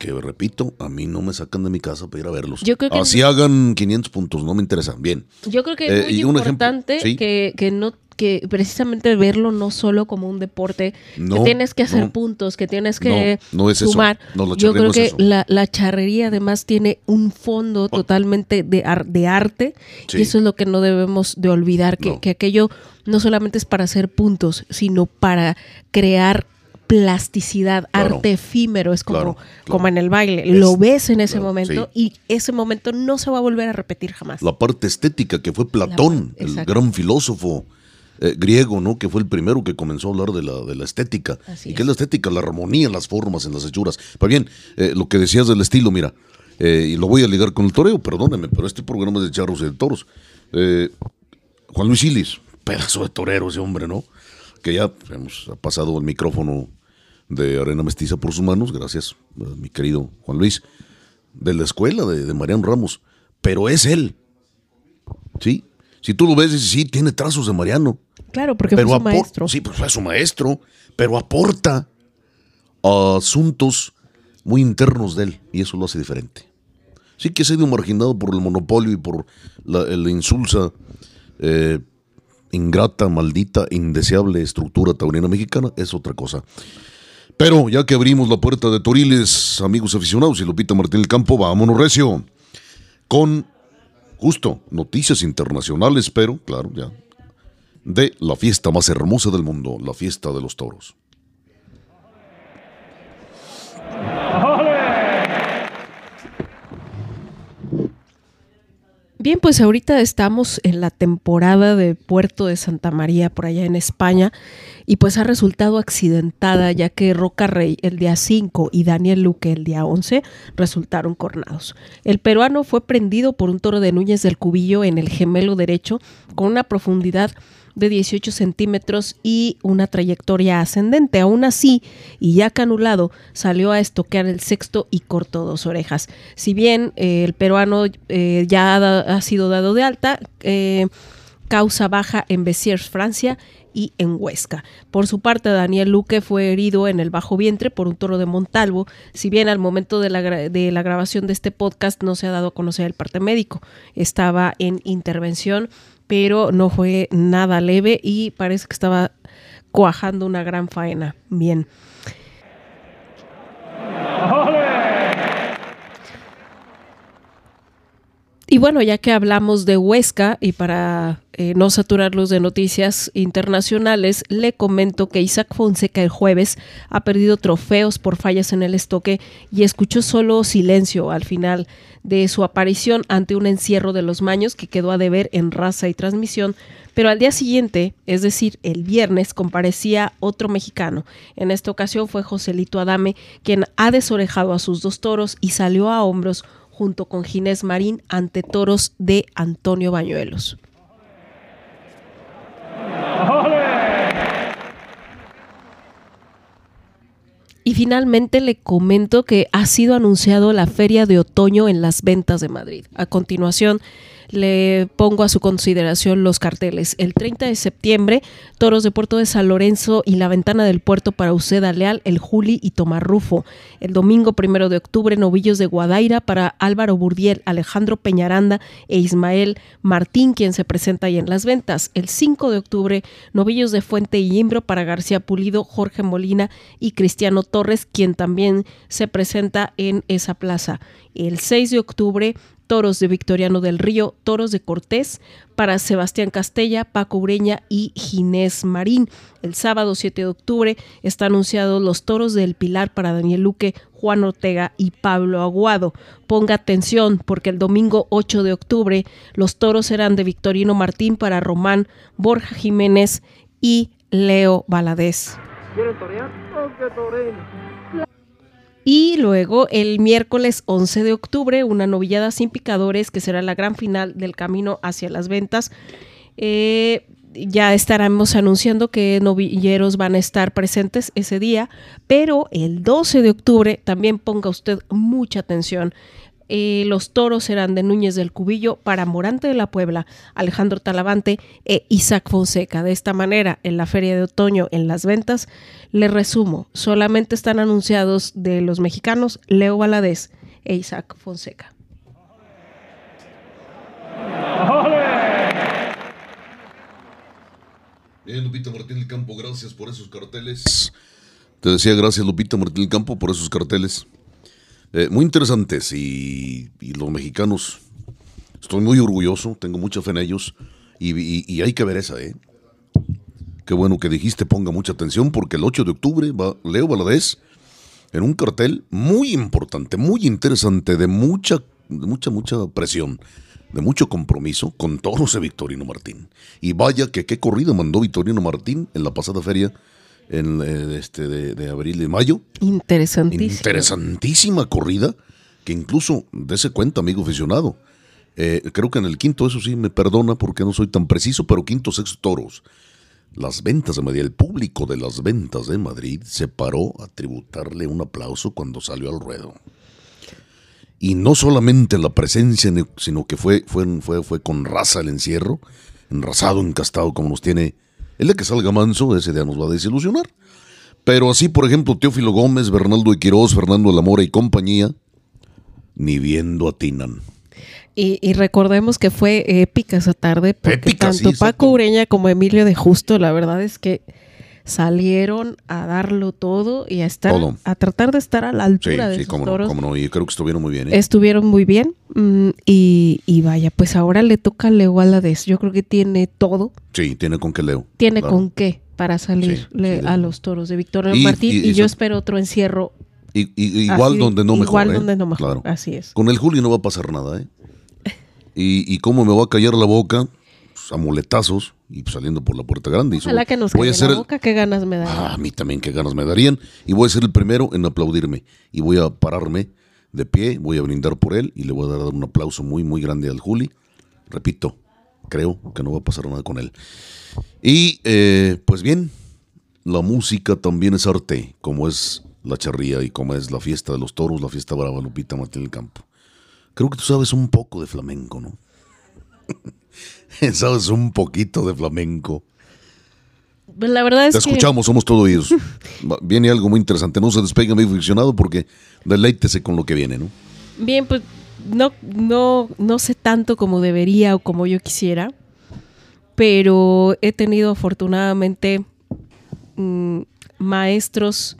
S1: que, repito, a mí no me sacan de mi casa para ir a verlos.
S2: Yo creo que-
S1: Así hagan 500 puntos, no me interesan. Bien.
S2: Yo creo que
S1: Eh,
S2: es muy
S1: y un ejemplo,
S2: importante
S1: sí.
S2: que, que no que precisamente verlo no solo como un deporte,
S1: No,
S2: que tienes que hacer
S1: no.
S2: puntos, que tienes que
S1: No, no es
S2: sumar. Yo creo
S1: es
S2: que
S1: eso.
S2: la, la charrería además tiene un fondo totalmente de, ar- de arte
S1: Sí.
S2: y eso es lo que no debemos de olvidar, que, que aquello no solamente es para hacer puntos, sino para crear plasticidad,
S1: Claro.
S2: arte efímero, es como,
S1: Claro, claro.
S2: como en el baile.
S1: Es-
S2: lo ves en ese momento y ese momento no se va a volver a repetir jamás.
S1: La parte estética que fue Platón, el gran filósofo eh, griego, ¿no? Que fue el primero que comenzó a hablar de la, de la estética.
S2: Así
S1: ¿Y
S2: es.
S1: qué es la estética? La armonía en las formas, en las hechuras. Pues bien, eh, lo que decías del estilo, mira, eh, y lo voy a ligar con el toreo, perdóneme, pero este programa es de charros y de toros. Juan Luis Silis, pedazo de torero ese hombre, ¿no? Que ya hemos ha pasado el micrófono de Arena Mestiza por sus manos, gracias, eh, mi querido Juan Luis, de la escuela de, de Mariano Ramos, pero es él, ¿sí? Si tú lo ves, dices, sí, tiene trazos de Mariano,
S2: Claro, porque
S1: pero
S2: fue su maestro.
S1: Sí, pues fue su maestro, pero aporta a asuntos muy internos de él, y eso lo hace diferente. Sí que ha sido marginado por el monopolio y por la, la insulsa, eh, ingrata, maldita, indeseable estructura taurina mexicana, es otra cosa. Pero ya que abrimos la puerta de Toriles, amigos aficionados y Lupita Martín del Campo, vámonos recio. Con justo noticias internacionales, pero claro, ya. De la fiesta más hermosa del mundo, la fiesta de los toros.
S2: Bien, pues ahorita estamos en la temporada de Puerto de Santa María por allá en España y pues ha resultado accidentada ya que Roca Rey el día 5 y Daniel Luque el día 11 resultaron cornados. El peruano fue prendido por un toro de Núñez del Cubillo en el gemelo derecho con una profundidad de 18 centímetros y una trayectoria ascendente. Aún así, y ya canulado, salió a estoquear el sexto y cortó dos orejas. Si bien eh, el peruano eh, ya ha, ha sido dado de alta, eh, causa baja en Besiers, Francia y en Huesca. Por su parte, Daniel Luque fue herido en el bajo vientre por un toro de Montalvo, si bien al momento de la grabación de este podcast no se ha dado a conocer el parte médico. Estaba en intervención, pero no fue nada leve y parece que estaba cuajando una gran faena. Bien. Y bueno, ya que hablamos de Huesca y para eh, no saturarlos de noticias internacionales, le comento que Isaac Fonseca el jueves ha perdido trofeos por fallas en el estoque y escuchó solo silencio al final de su aparición ante un encierro de los maños que quedó a deber en raza y transmisión, pero al día siguiente, es decir, el viernes, comparecía otro mexicano. En esta ocasión fue Joselito Adame, quien ha desorejado a sus dos toros y salió a hombros junto con Ginés Marín ante toros de Antonio Bañuelos. Y finalmente le comento que ha sido anunciado la Feria de Otoño en las Ventas de Madrid. A continuación, le pongo a su consideración los carteles. El 30 de septiembre, Toros de Puerto de San Lorenzo y la Ventana del Puerto para Uceda Leal, el Juli y Tomar Rufo. El domingo primero de octubre, Novillos de Guadaira para Álvaro Burdiel, Alejandro Peñaranda e Ismael Martín, quien se presenta ahí en las ventas. El 5 de octubre, Novillos de Fuente y Imbro para García Pulido, Jorge Molina y Cristiano Torres, quien también se presenta en esa plaza. El 6 de octubre, Toros de Victoriano del Río, Toros de Cortés para Sebastián Castella, Paco Ureña y Ginés Marín. El sábado 7 de octubre está anunciado los Toros del Pilar para Daniel Luque, Juan Ortega y Pablo Aguado. Ponga atención porque el domingo 8 de octubre los toros serán de Victorino Martín para Román, Borja Jiménez y Leo Valadez. Y luego el miércoles 11 de octubre, una novillada sin picadores que será la gran final del camino hacia las ventas. Eh, ya estaremos anunciando que novilleros van a estar presentes ese día, pero el 12 de octubre también ponga usted mucha atención. Eh, los toros serán de Núñez del Cubillo para Morante de la Puebla, Alejandro Talavante e Isaac Fonseca. De esta manera, en la feria de otoño, en las ventas, le resumo, solamente están anunciados de los mexicanos Leo Valadez e Isaac Fonseca.
S1: Bien, Lupita Martín del Campo, gracias por esos carteles. Te decía gracias, Lupita Martín del Campo, por esos carteles. Eh, muy interesantes y, los mexicanos, estoy muy orgulloso, tengo mucha fe en ellos y, hay que ver esa, ¿eh? Qué bueno que dijiste, ponga mucha atención porque el 8 de octubre va Leo Valadez en un cartel muy importante, muy interesante, de mucha, de mucha, mucha presión, de mucho compromiso con toros de Victorino Martín. Y vaya que qué corrida mandó Victorino Martín en la pasada feria en, este, de, abril y mayo.
S2: Interesantísima.
S1: Interesantísima corrida, que incluso, dése cuenta, amigo aficionado, eh, creo que en el quinto, eso sí, me perdona porque no soy tan preciso, pero quinto, sexto toros. Las ventas de Madrid, el público de las ventas de Madrid se paró a tributarle un aplauso cuando salió al ruedo. Y no solamente la presencia, sino que fue, fue, fue, fue con raza el encierro, enrasado, encastado, como nos tiene el de que salga manso, ese día nos va a desilusionar. Pero así, por ejemplo, Teófilo Gómez, Bernaldo Quiroz, Fernando Lamora y compañía, ni viendo atinan.
S2: Y, y recordemos que fue épica esa tarde, porque tanto Paco Ureña como Emilio de Justo, la verdad es que salieron a darlo todo y a estar a tratar de estar a la altura de sí, esos toros.
S1: No, y creo que estuvieron muy bien. ¿eh?
S2: Estuvieron muy bien mm, y, vaya, pues ahora le toca a Leo Aladez. Yo creo que tiene todo.
S1: Sí, tiene con qué Leo.
S2: Tiene con qué para salir a los toros de Victoria Martín y, yo espero otro encierro.
S1: Y, igual donde no mejor.
S2: Igual
S1: ¿eh?
S2: donde no mejor. Así es.
S1: Con el Julio no va a pasar nada, ¿eh? y, y cómo me va a callar la boca amuletazos y saliendo por la puerta grande.
S2: Ojalá que nos voy a hacer la boca, qué ganas me darían.
S1: Ah, a mí también qué ganas me darían. Y voy a ser el primero en aplaudirme. Y voy a pararme de pie, voy a brindar por él y le voy a dar un aplauso muy, muy grande al Juli. Repito, creo que no va a pasar nada con él. Y eh, pues bien, la música también es arte, como es la charría y como es la fiesta de los toros, la fiesta brava Lupita Martín del Campo. Creo que tú sabes un poco de flamenco, ¿no? [laughs] [laughs] Sabes un poquito de flamenco.
S2: Pues la verdad es
S1: Te escuchamos, somos todos ellos. viene algo muy interesante. No se despegue, amigo ficcionado, porque deleítese con lo que viene, ¿no?
S2: Bien, pues no, no, no sé tanto como debería o como yo quisiera, pero he tenido afortunadamente mm, maestros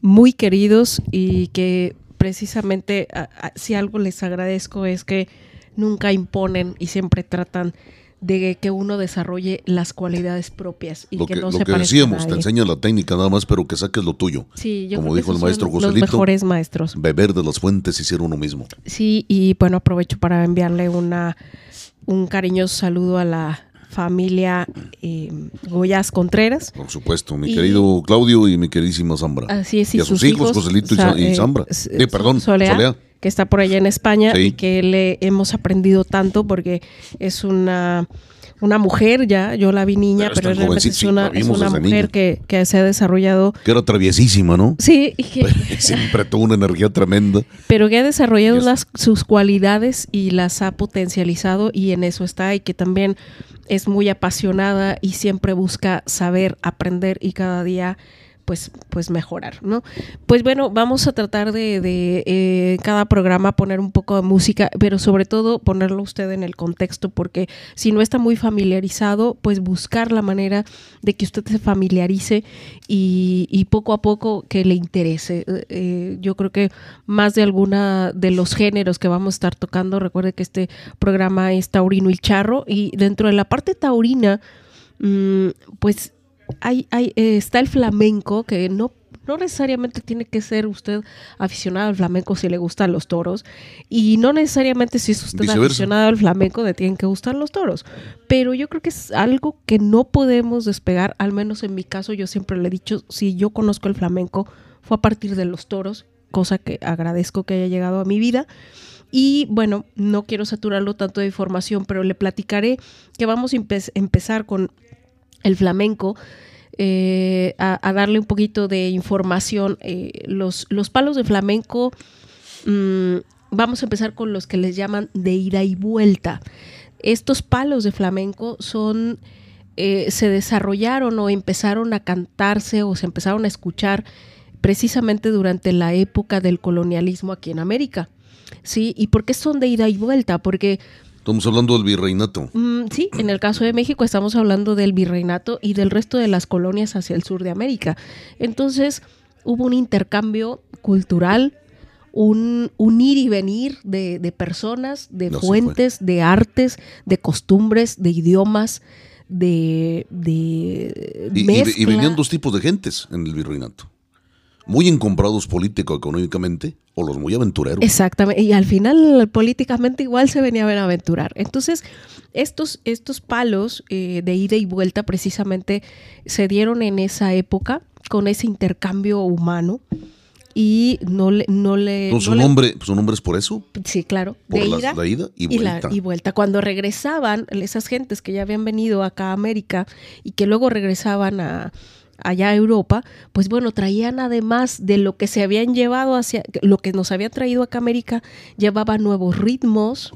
S2: muy queridos y que precisamente si algo les agradezco es que nunca imponen y siempre tratan de que uno desarrolle las cualidades propias y que, no se Lo que decíamos,
S1: te enseña la técnica nada más, pero que saques lo tuyo.
S2: Sí,
S1: yo Como dijo el maestro
S2: Joselito. Los mejores maestros.
S1: Beber de las fuentes y ser uno mismo.
S2: Sí, y bueno, aprovecho para enviarle una un cariñoso saludo a la familia eh, Goyas Contreras.
S1: Por supuesto, mi querido Claudio y mi queridísima Zambra.
S2: Así es,
S1: y, a sus, hijos, Joselito y, eh, Zambra. Eh, perdón,
S2: Solea que está por allá en España y que le hemos aprendido tanto porque es una una mujer ya, yo la vi niña, pero, realmente es una, mujer que, que, se ha desarrollado.
S1: Que era traviesísima, ¿no?
S2: Sí, [laughs]
S1: siempre tuvo una energía tremenda.
S2: Pero que ha desarrollado las, sus cualidades y las ha potencializado y en eso está y que también es muy apasionada y siempre busca saber, aprender y cada día pues, pues mejorar, ¿no? Pues bueno, vamos a tratar de, de eh, cada programa poner un poco de música, pero sobre todo ponerlo usted en el contexto, porque si no está muy familiarizado, pues buscar la manera de que usted se familiarice y, poco a poco que le interese. Eh, eh, yo creo que más de alguna de los géneros que vamos a estar tocando, recuerde que este programa es taurino y charro, y dentro de la parte taurina, mm, pues hay, hay, eh, está el flamenco, que no, no necesariamente tiene que ser usted aficionado al flamenco si le gustan los toros, y no necesariamente si es usted aficionado al flamenco le tienen que gustar los toros, pero yo creo que es algo que no podemos despegar, al menos en mi caso yo siempre le he dicho, si yo conozco el flamenco fue a partir de los toros, cosa que agradezco que haya llegado a mi vida. Y bueno, no quiero saturarlo tanto de información, pero le platicaré que vamos a empezar con el flamenco, eh, a, darle un poquito de información. Eh, los, los, palos de flamenco, mm, vamos a empezar con los que les llaman de ida y vuelta. Estos palos de flamenco son, eh, se desarrollaron o empezaron a cantarse o se empezaron a escuchar precisamente durante la época del colonialismo aquí en América. ¿Sí? ¿Y por qué son de ida y vuelta? Porque
S1: Estamos hablando del virreinato.
S2: Mm, sí, en el caso de México estamos hablando del virreinato y del resto de las colonias hacia el sur de América. Entonces hubo un intercambio cultural, un, ir y venir de, personas, de fuentes, de artes, de costumbres, de idiomas, de, de
S1: y, y venían dos tipos de gentes en el virreinato muy encomprados político económicamente o los muy aventureros.
S2: Exactamente, y al final políticamente igual se venía a ver aventurar. Entonces, estos, estos palos eh, de ida y vuelta precisamente se dieron en esa época con ese intercambio humano y no le... No le
S1: su, nombre, ¿Su nombre es por eso?
S2: Sí, claro.
S1: de ida, la ida y vuelta.
S2: y vuelta. Cuando regresaban, esas gentes que ya habían venido acá a América y que luego regresaban a allá a Europa, pues bueno, traían además de lo que se habían llevado hacia, lo que nos había traído acá a América, llevaban nuevos ritmos,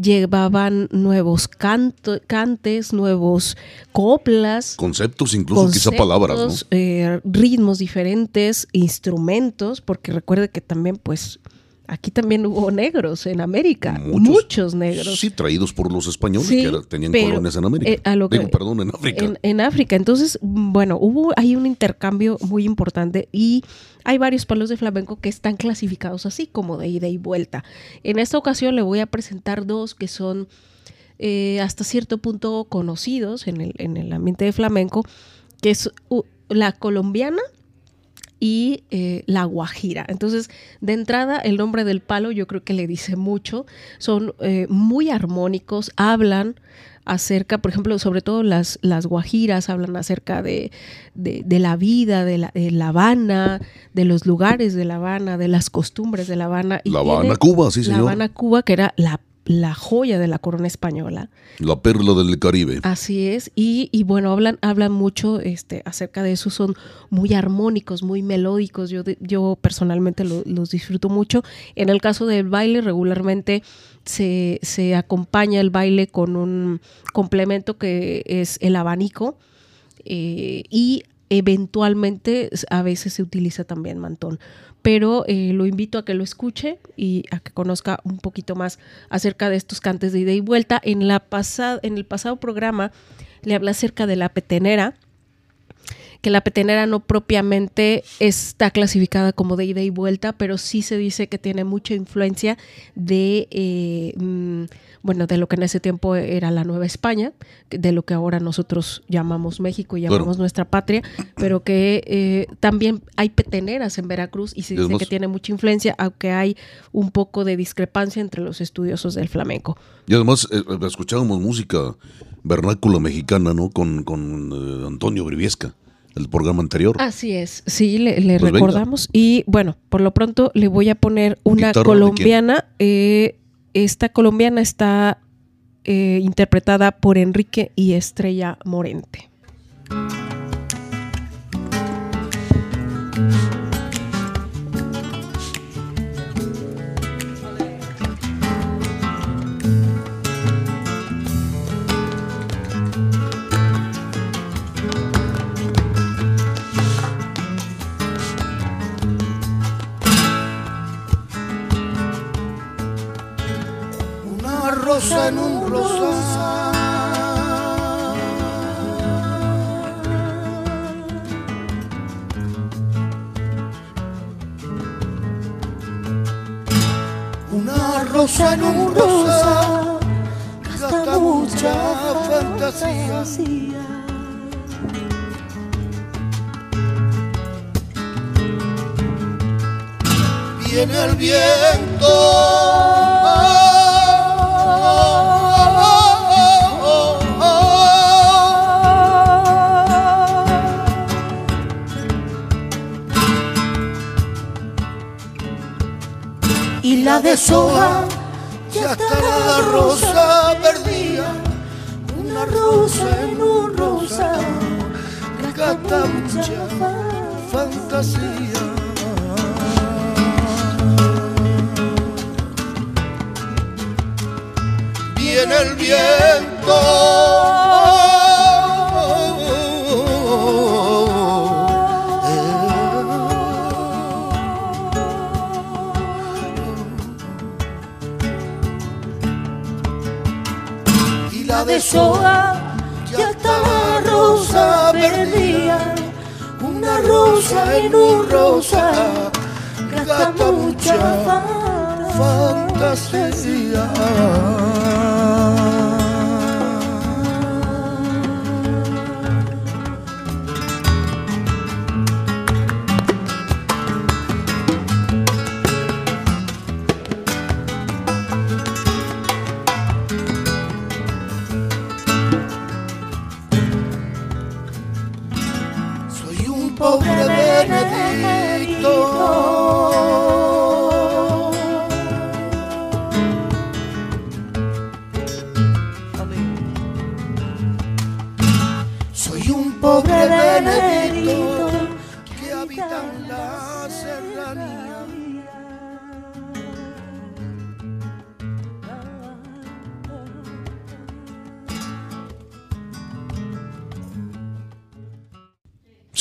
S2: llevaban nuevos cantes, nuevos coplas.
S1: Conceptos, incluso quizá palabras.
S2: Eh, ritmos diferentes, instrumentos, porque recuerde que también pues aquí también hubo negros en América, muchos, negros.
S1: Sí, traídos por los españoles que tenían colonias en América. Eh, perdón, en África.
S2: En, África. Entonces, bueno, hubo ahí un intercambio muy importante y hay varios palos de flamenco que están clasificados así, como de ida y vuelta. En esta ocasión le voy a presentar dos que son eh, hasta cierto punto conocidos en el, en el ambiente de flamenco, que es la colombiana y eh, la guajira. Entonces, de entrada, el nombre del palo yo creo que le dice mucho. Son eh, muy armónicos, hablan acerca, por ejemplo, sobre todo las, las guajiras hablan acerca de, de, la vida de la, de la, Habana, de los lugares de La Habana, de las costumbres de La Habana.
S1: la Habana, Cuba, sí, señor.
S2: La Habana, Cuba, que era la la joya de la corona española.
S1: La perla del Caribe.
S2: Así es. Y, bueno, hablan, hablan mucho este, acerca de eso. Son muy armónicos, muy melódicos. Yo, yo personalmente los disfruto mucho. En el caso del baile, regularmente se, se acompaña el baile con un complemento que es el abanico. Eh, y eventualmente a veces se utiliza también mantón pero eh, lo invito a que lo escuche y a que conozca un poquito más acerca de estos cantes de ida y vuelta. En, la en el pasado programa le hablé acerca de la petenera, que la petenera no propiamente está clasificada como de ida y vuelta, pero sí se dice que tiene mucha influencia de... Eh, mm, bueno, de lo que en ese tiempo era la Nueva España, de lo que ahora nosotros llamamos México y llamamos nuestra patria, pero que eh, también hay peteneras en Veracruz y se dice que tiene mucha influencia, aunque hay un poco de discrepancia entre los estudiosos del flamenco.
S1: Y además eh, escuchábamos música vernácula mexicana, ¿no? Con, con eh, Antonio Briviesca el programa anterior.
S2: Así es, sí, le, pues recordamos. Y bueno, por lo pronto le voy a poner una colombiana. Eh, esta colombiana está eh, interpretada por Enrique y Estrella Morente.
S3: Rosa en un rosal. Una rosa en un rosa gasta mucha fantasía. Viene el viento. Y la deshoja ya está la rosa perdida, una rosa en un rosa, gasta mucha fantasía. Viene el viento. Deshoja ya está la rosa perdida, una rosa en un rosa, gasta mucha fantasía.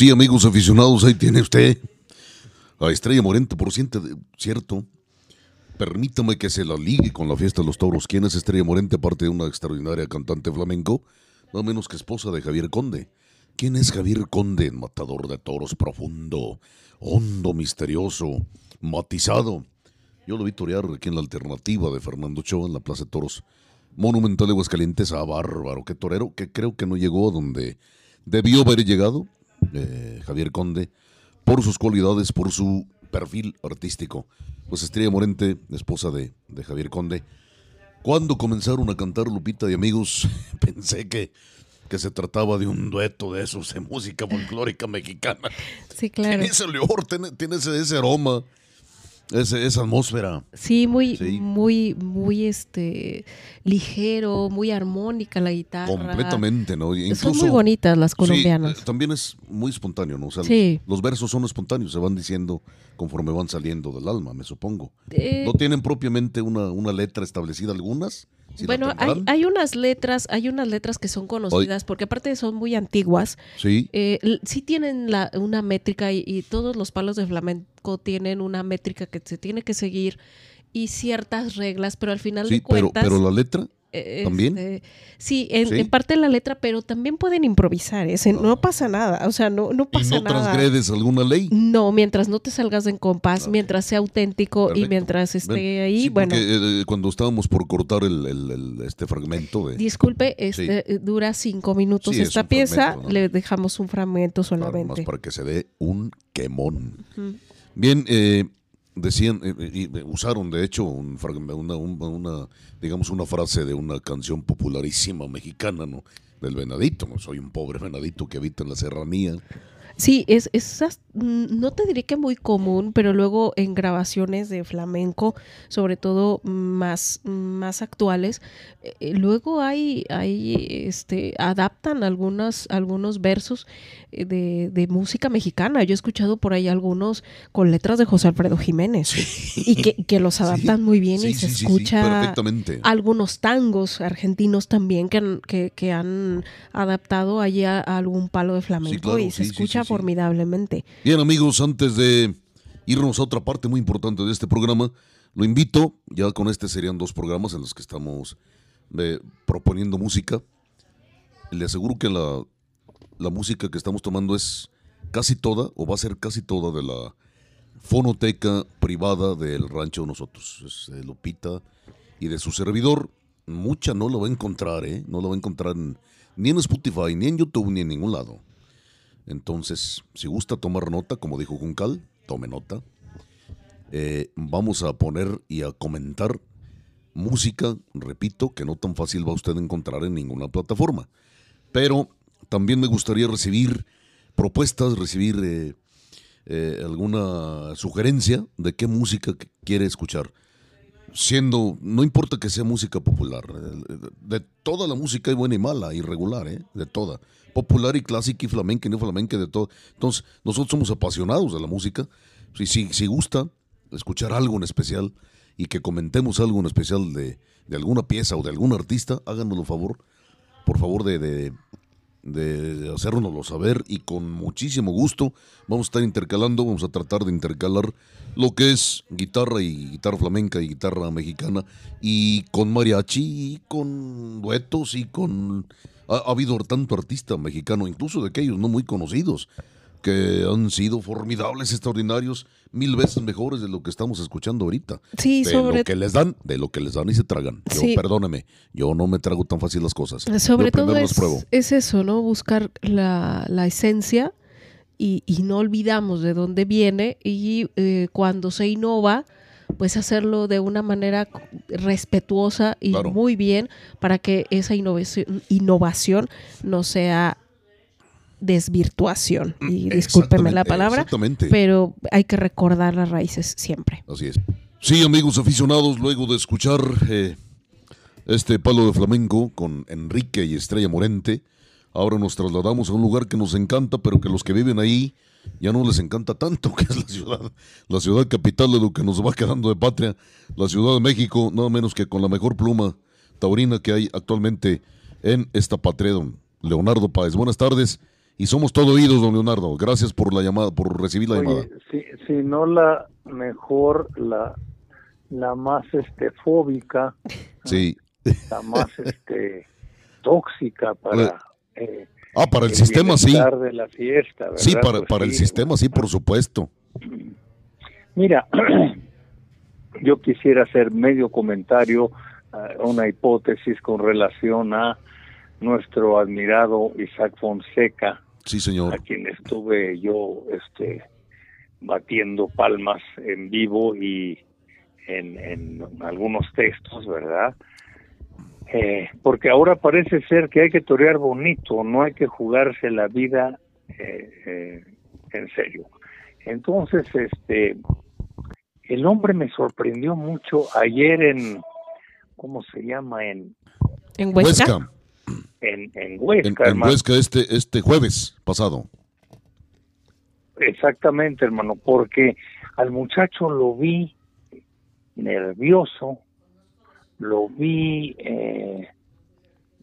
S1: Sí, amigos aficionados, ahí tiene usted a Estrella Morente, por cierto. Permítame que se la ligue con la fiesta de los toros. ¿Quién es Estrella Morente, aparte de una extraordinaria cantante flamenco? No menos que esposa de Javier Conde. ¿Quién es Javier Conde, matador de toros profundo, hondo, misterioso, matizado? Yo lo vi torear aquí en la alternativa de Fernando Ochoa en la Plaza de Toros Monumental de Aguascalientes. Ah, bárbaro, qué torero, que creo que no llegó a donde debió haber llegado eh, Javier Conde por sus cualidades, por su perfil artístico. Pues Estrella Morente, esposa de, de Javier Conde. Cuando comenzaron a cantar Lupita y amigos, [laughs] pensé que, que se trataba de un dueto de esos de música folclórica mexicana.
S2: Sí, claro.
S1: Tiene ese olor, tiene, tiene ese, ese aroma, ese- esa atmósfera.
S2: Sí, muy,
S1: Sí.
S2: muy, muy este ligero, muy armónica la guitarra.
S1: Completamente, ¿no?
S2: Son muy bonitas las colombianas.
S1: eh, también es muy espontáneo, ¿no? O sea,
S2: Sí.
S1: los versos son espontáneos, se van diciendo conforme van saliendo del alma, me supongo.
S2: Eh,
S1: ¿No tienen propiamente una, una letra establecida algunas? ¿Sí la
S2: bueno, hay, unas letras, hay unas letras que son conocidas, porque aparte son muy antiguas.
S1: Sí,
S2: eh, sí tienen la, una métrica y, y todos los palos de flamenco tienen una métrica que se tiene que seguir y ciertas reglas, pero al final
S1: sí,
S2: de
S1: pero, pero la letra,
S2: eh,
S1: ¿también?
S2: este, sí, en,
S1: Sí.
S2: en parte la letra, pero también pueden improvisar. ese, no. pasa nada. O sea, no, no
S1: ¿y
S2: pasa
S1: no
S2: nada.
S1: transgredes alguna ley?
S2: No, mientras no te salgas en compás, mientras sea auténtico y mientras esté ahí,
S1: sí,
S2: bueno.
S1: porque, eh, cuando estábamos por cortar el, el- el- este fragmento de
S2: Disculpe, este, eh, dura cinco minutos
S1: es
S2: esta pieza,
S1: ¿no?
S2: le dejamos un fragmento
S1: para, más
S2: solamente.
S1: para que se dé un quemón. Bien, eh, decían, eh, y, eh, usaron de hecho un una, un- una, digamos, una frase de una canción popularísima mexicana, ¿no? Del venadito, ¿no? Soy un pobre venadito que habita en la serranía.
S2: Sí, es, es no te diré que muy común, pero luego en grabaciones de flamenco, sobre todo más, más actuales, eh, eh, luego hay, hay este, adaptan algunas, algunos versos eh, de, de música mexicana. Yo he escuchado por ahí algunos con letras de José Alfredo Jiménez y que, que los adaptan muy bien y se escucha
S1: perfectamente.
S2: algunos tangos argentinos también que han, que, que han adaptado allí a, a algún palo de flamenco
S1: claro,
S2: y se escucha. Formidablemente.
S1: Bien amigos, antes de irnos a otra parte muy importante de este programa, lo invito, ya con este serían dos programas en los que estamos eh, proponiendo música. Le aseguro que la, la música que estamos tomando es casi toda, o va a ser casi toda, de la fonoteca privada del rancho de nosotros. Es de Lupita y de su servidor. Mucha no la va a encontrar, ¿eh? No la va a encontrar en- ni en Spotify, ni en YouTube, ni en ningún lado. Entonces, si gusta tomar nota, como dijo Juncal, tome nota. Eh, vamos a poner y a comentar música, repito, que no tan fácil va usted a encontrar en ninguna plataforma. Pero también me gustaría recibir propuestas, recibir eh, eh, alguna sugerencia de qué música quiere escuchar. Siendo, no importa que sea música popular, eh, de toda la música hay buena y mala, irregular, ¿eh? de toda. Popular y clásica y flamenca y no flamenca, de todo. Entonces, nosotros somos apasionados de la música. Si, si, si gusta escuchar algo en especial y que comentemos algo en especial de, de alguna pieza o de algún artista, háganoslo favor, por favor, de, de, de hacérnoslo saber y con muchísimo gusto vamos a estar intercalando, vamos a tratar de intercalar lo que es guitarra y guitarra flamenca y guitarra mexicana y con mariachi y con duetos y con... Ha, ha habido tanto artista mexicano, incluso de aquellos no muy conocidos, que han sido formidables, extraordinarios, mil veces mejores de lo que estamos escuchando ahorita.
S2: Sí,
S1: de
S2: sobre
S1: lo que les dan, de lo que les dan y se tragan. Yo,
S2: Sí.
S1: perdóneme, yo no me trago tan fácil las cosas.
S2: Sobre
S1: yo
S2: todo es eso, ¿no? Buscar la, la esencia y, y no olvidamos de dónde viene y eh, cuando se innova, pues hacerlo de una manera respetuosa y
S1: Claro.
S2: muy bien para que esa innovación, innovación no sea desvirtuación. Y discúlpeme la palabra, pero hay que recordar las raíces siempre.
S1: Así es. Sí, amigos aficionados, luego de escuchar eh, este palo de flamenco con Enrique y Estrella Morente, ahora nos trasladamos a un lugar que nos encanta, pero que los que viven ahí ya no les encanta tanto, [laughs] que es la ciudad, la ciudad capital de lo que nos va quedando de patria, la Ciudad de México, nada menos que con la mejor pluma taurina que hay actualmente en esta patria, don Leonardo Páez. Buenas tardes y somos todo oídos, don Leonardo. Gracias por la llamada, por recibir la llamada.
S4: Si, si no la mejor, la, la más este fóbica,
S1: Sí.
S4: la más este tóxica para eh,
S1: Ah, para el sistema sí.
S4: de la fiesta, ¿verdad?
S1: Sí, para,
S4: Pues
S1: para el
S4: sí.
S1: sistema sí, por supuesto.
S4: Mira, [clears throat] yo quisiera hacer medio comentario, ah, una hipótesis con relación a nuestro admirado Isaac Fonseca,
S1: Sí,
S4: a
S1: señor.
S4: quien estuve yo este batiendo palmas en vivo y en, en algunos textos, ¿verdad? Eh, porque ahora parece ser que hay que torear bonito, no hay que jugarse la vida eh, eh, en serio. Entonces, este, el hombre me sorprendió mucho ayer en, ¿cómo se llama? En,
S2: En Huesca.
S1: Huesca.
S4: en, en Huesca,
S1: En, en. Huesca este, este jueves pasado.
S4: Exactamente, hermano, porque al muchacho lo vi nervioso, lo vi, eh,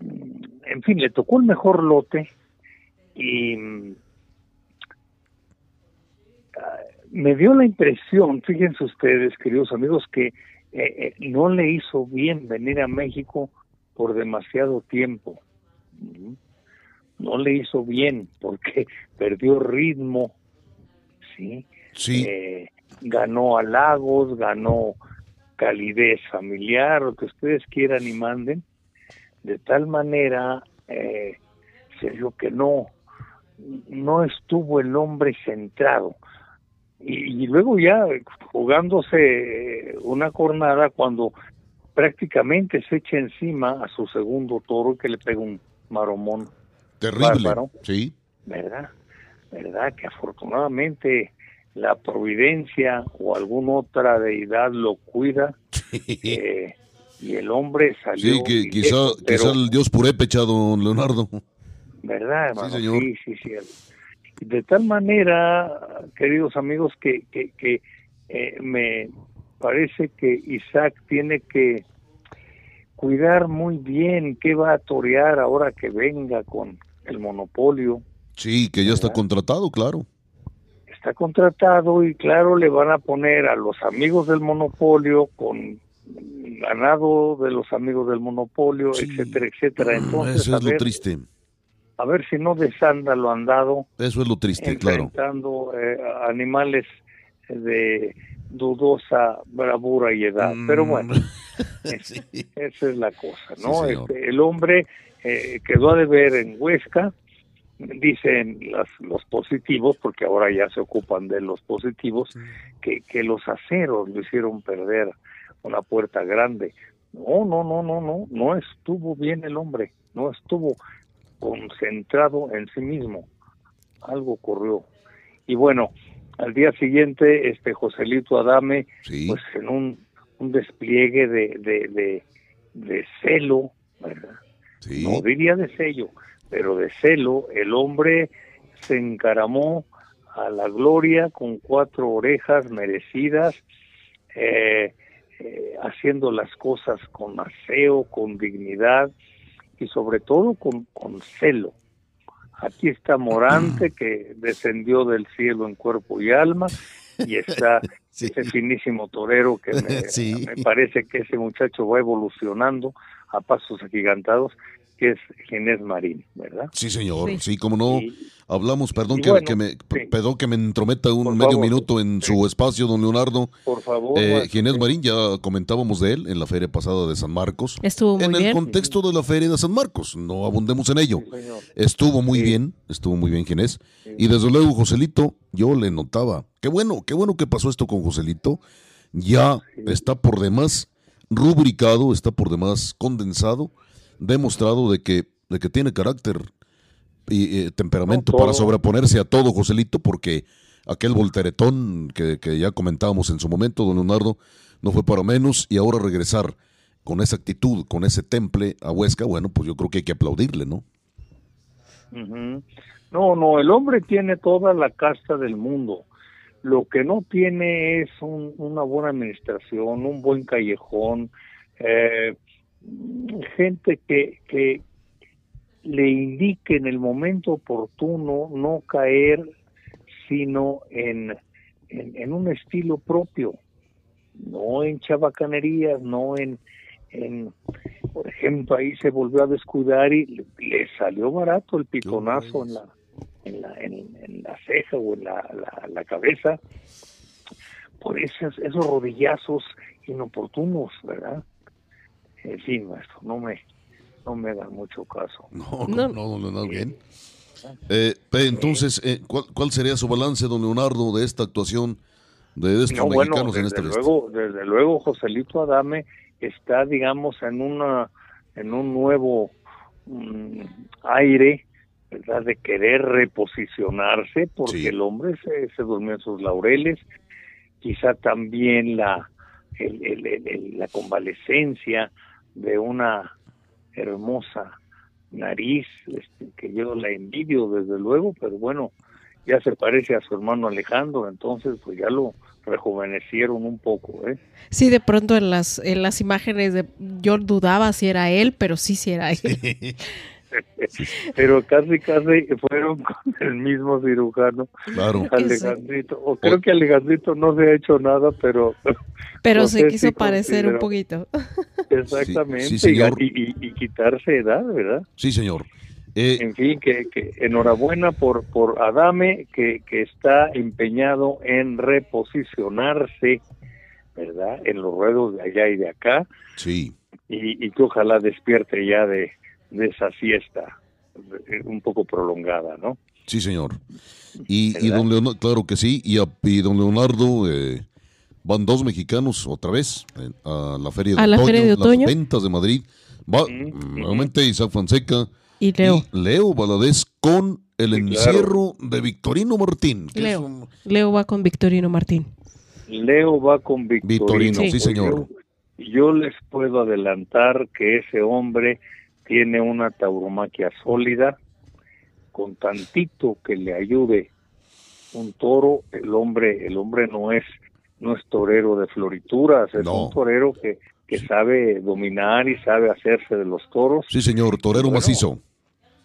S4: en fin, le tocó el mejor lote y mm, ah, me dio la impresión, fíjense ustedes, queridos amigos, que eh, eh, no le hizo bien venir a México por demasiado tiempo. Ujú. No le hizo bien porque [laughs] perdió ritmo, ¿sí?
S1: Sí,
S4: Eh, ganó halagos, ganó calidez familiar, lo que ustedes quieran y manden, de tal manera, eh, Sergio, que no, no estuvo el hombre centrado. Y, y luego ya jugándose una jornada cuando prácticamente se echa encima a su segundo toro que le pega un maromón,
S1: terrible.
S4: bárbaro.
S1: Sí,
S4: ¿verdad? ¿verdad? Que afortunadamente la providencia o alguna otra deidad lo cuida. Eh, y el hombre salió.
S1: Sí, que quizá, quizá el dios purépecha, don Leonardo.
S4: ¿Verdad, hermano? Sí, señor. Sí, sí, De tal manera, queridos amigos, que, que, que eh, me parece que Isaac tiene que cuidar muy bien qué va a torear ahora que venga con el monopolio.
S1: Sí, que ya está contratado, claro.
S4: Está contratado y claro, le van a poner a los amigos del monopolio con ganado de los amigos del monopolio, etcétera, etcétera.
S1: Mm, Entonces, Eso es lo triste.
S4: A ver si no desanda lo andado.
S1: Eso es lo triste, claro.
S4: Eh, animales de dudosa bravura y edad. Pero mm. bueno, [laughs] esa es la cosa, ¿no? Este, el hombre eh, quedó a deber en Huesca, dicen las, los positivos, porque ahora ya se ocupan de los positivos, que, que los aceros lo hicieron perder una puerta grande. No, no, no, no, no, no estuvo bien el hombre, no estuvo concentrado en sí mismo. Algo ocurrió. Y bueno, al día siguiente, este Joselito Adame, pues en un, un despliegue de, de, de, celo, ¿verdad? No diría de sello, pero de celo, el hombre se encaramó a la gloria con cuatro orejas merecidas, eh, eh, haciendo las cosas con aseo, con dignidad y sobre todo con, con celo. Aquí está Morante [clears throat] que descendió del cielo en cuerpo y alma y está [laughs] ese finísimo torero que me, [laughs] me, parece que ese muchacho va evolucionando a pasos agigantados que es Ginés Marín, ¿verdad?
S1: Sí, señor, sí, como no. Hablamos, perdón que, me perdón que me entrometa un medio minuto en su espacio, don Leonardo.
S4: Por favor.
S1: Eh, Ginés Marín, ya comentábamos de él en la feria pasada de San Marcos.
S2: Estuvo muy
S1: en
S2: bien.
S1: el contexto de la feria de San Marcos, no abundemos en ello. estuvo muy bien, estuvo muy bien Ginés. Y desde luego, Joselito, yo le notaba, qué bueno, qué bueno que pasó esto con Joselito. Ya está por demás rubricado, está por demás condensado demostrado de que, de que tiene carácter y eh, temperamento para sobreponerse a todo, Joselito, porque aquel volteretón que, que, ya comentábamos en su momento, don Leonardo, no fue para menos y ahora regresar con esa actitud, con ese temple a Huesca, bueno, pues yo creo que hay que aplaudirle, ¿no?
S4: No, no, el hombre tiene toda la casta del mundo. Lo que no tiene es una buena administración, un buen callejón, eh, gente que, que le indique en el momento oportuno no caer sino en, en, un estilo propio, no en chabacanerías, no en, en, por ejemplo, ahí se volvió a descuidar y le, salió barato el pitonazo en la, en la, en, la ceja o en la, la, la cabeza por esos, esos rodillazos inoportunos, ¿verdad? en fin, maestro, no me, no me da mucho caso.
S1: No, no, no, no, no bien. Eh, entonces, eh, ¿cuál, sería su balance, don Leonardo, de esta actuación de estos mexicanos en esta
S4: luego, Desde luego, Joselito Adame está, digamos, en una en un nuevo mm, aire, ¿verdad? De querer reposicionarse, porque el hombre se, se durmió en sus laureles, quizá también la el, la convalecencia de una hermosa nariz, este, que yo la envidio desde luego, pero bueno, ya se parece a su hermano Alejandro, entonces pues ya lo rejuvenecieron un poco, ¿eh?
S2: Sí, de pronto en las en las imágenes de yo dudaba si era él, pero sí sí era él.
S4: Pero casi casi fueron con el mismo cirujano
S1: claro.
S4: Alejandrito. O creo que Alejandrito no se ha hecho nada pero [laughs]
S2: pero se quiso parecer un poquito.
S4: Exactamente y, quitarse edad verdad
S1: sí señor.
S4: Eh, en fin que, que enhorabuena por por Adame que, que está empeñado en reposicionarse verdad en los ruedos de allá y de acá.
S1: Sí.
S4: Y, y que ojalá despierte ya de de esa fiesta eh, un poco prolongada, ¿no?
S1: Sí, señor. Y, y don Leonardo, claro que sí, y, a, don Leonardo, eh, van dos mexicanos otra vez eh, a la Feria de,
S2: ¿A la Feria de
S1: Otoño, las ventas de Madrid. Va nuevamente Isaac Fonseca
S2: y Leo.
S1: Y Leo Valadez con el
S4: Sí,
S1: encierro de Victorino Martín. que
S2: Leo.
S1: un-
S2: Leo va con Victorino Martín.
S4: Leo va con Victorino.
S1: Victorino,
S2: sí,
S1: señor.
S4: Yo, yo les puedo adelantar que ese hombre tiene una tauromaquia sólida, con tantito que le ayude un toro, el hombre, el hombre no es, no es torero de florituras, es
S1: No.
S4: un torero que, que sabe dominar y sabe hacerse de los toros.
S1: Sí, señor, torero
S4: Bueno,
S1: macizo.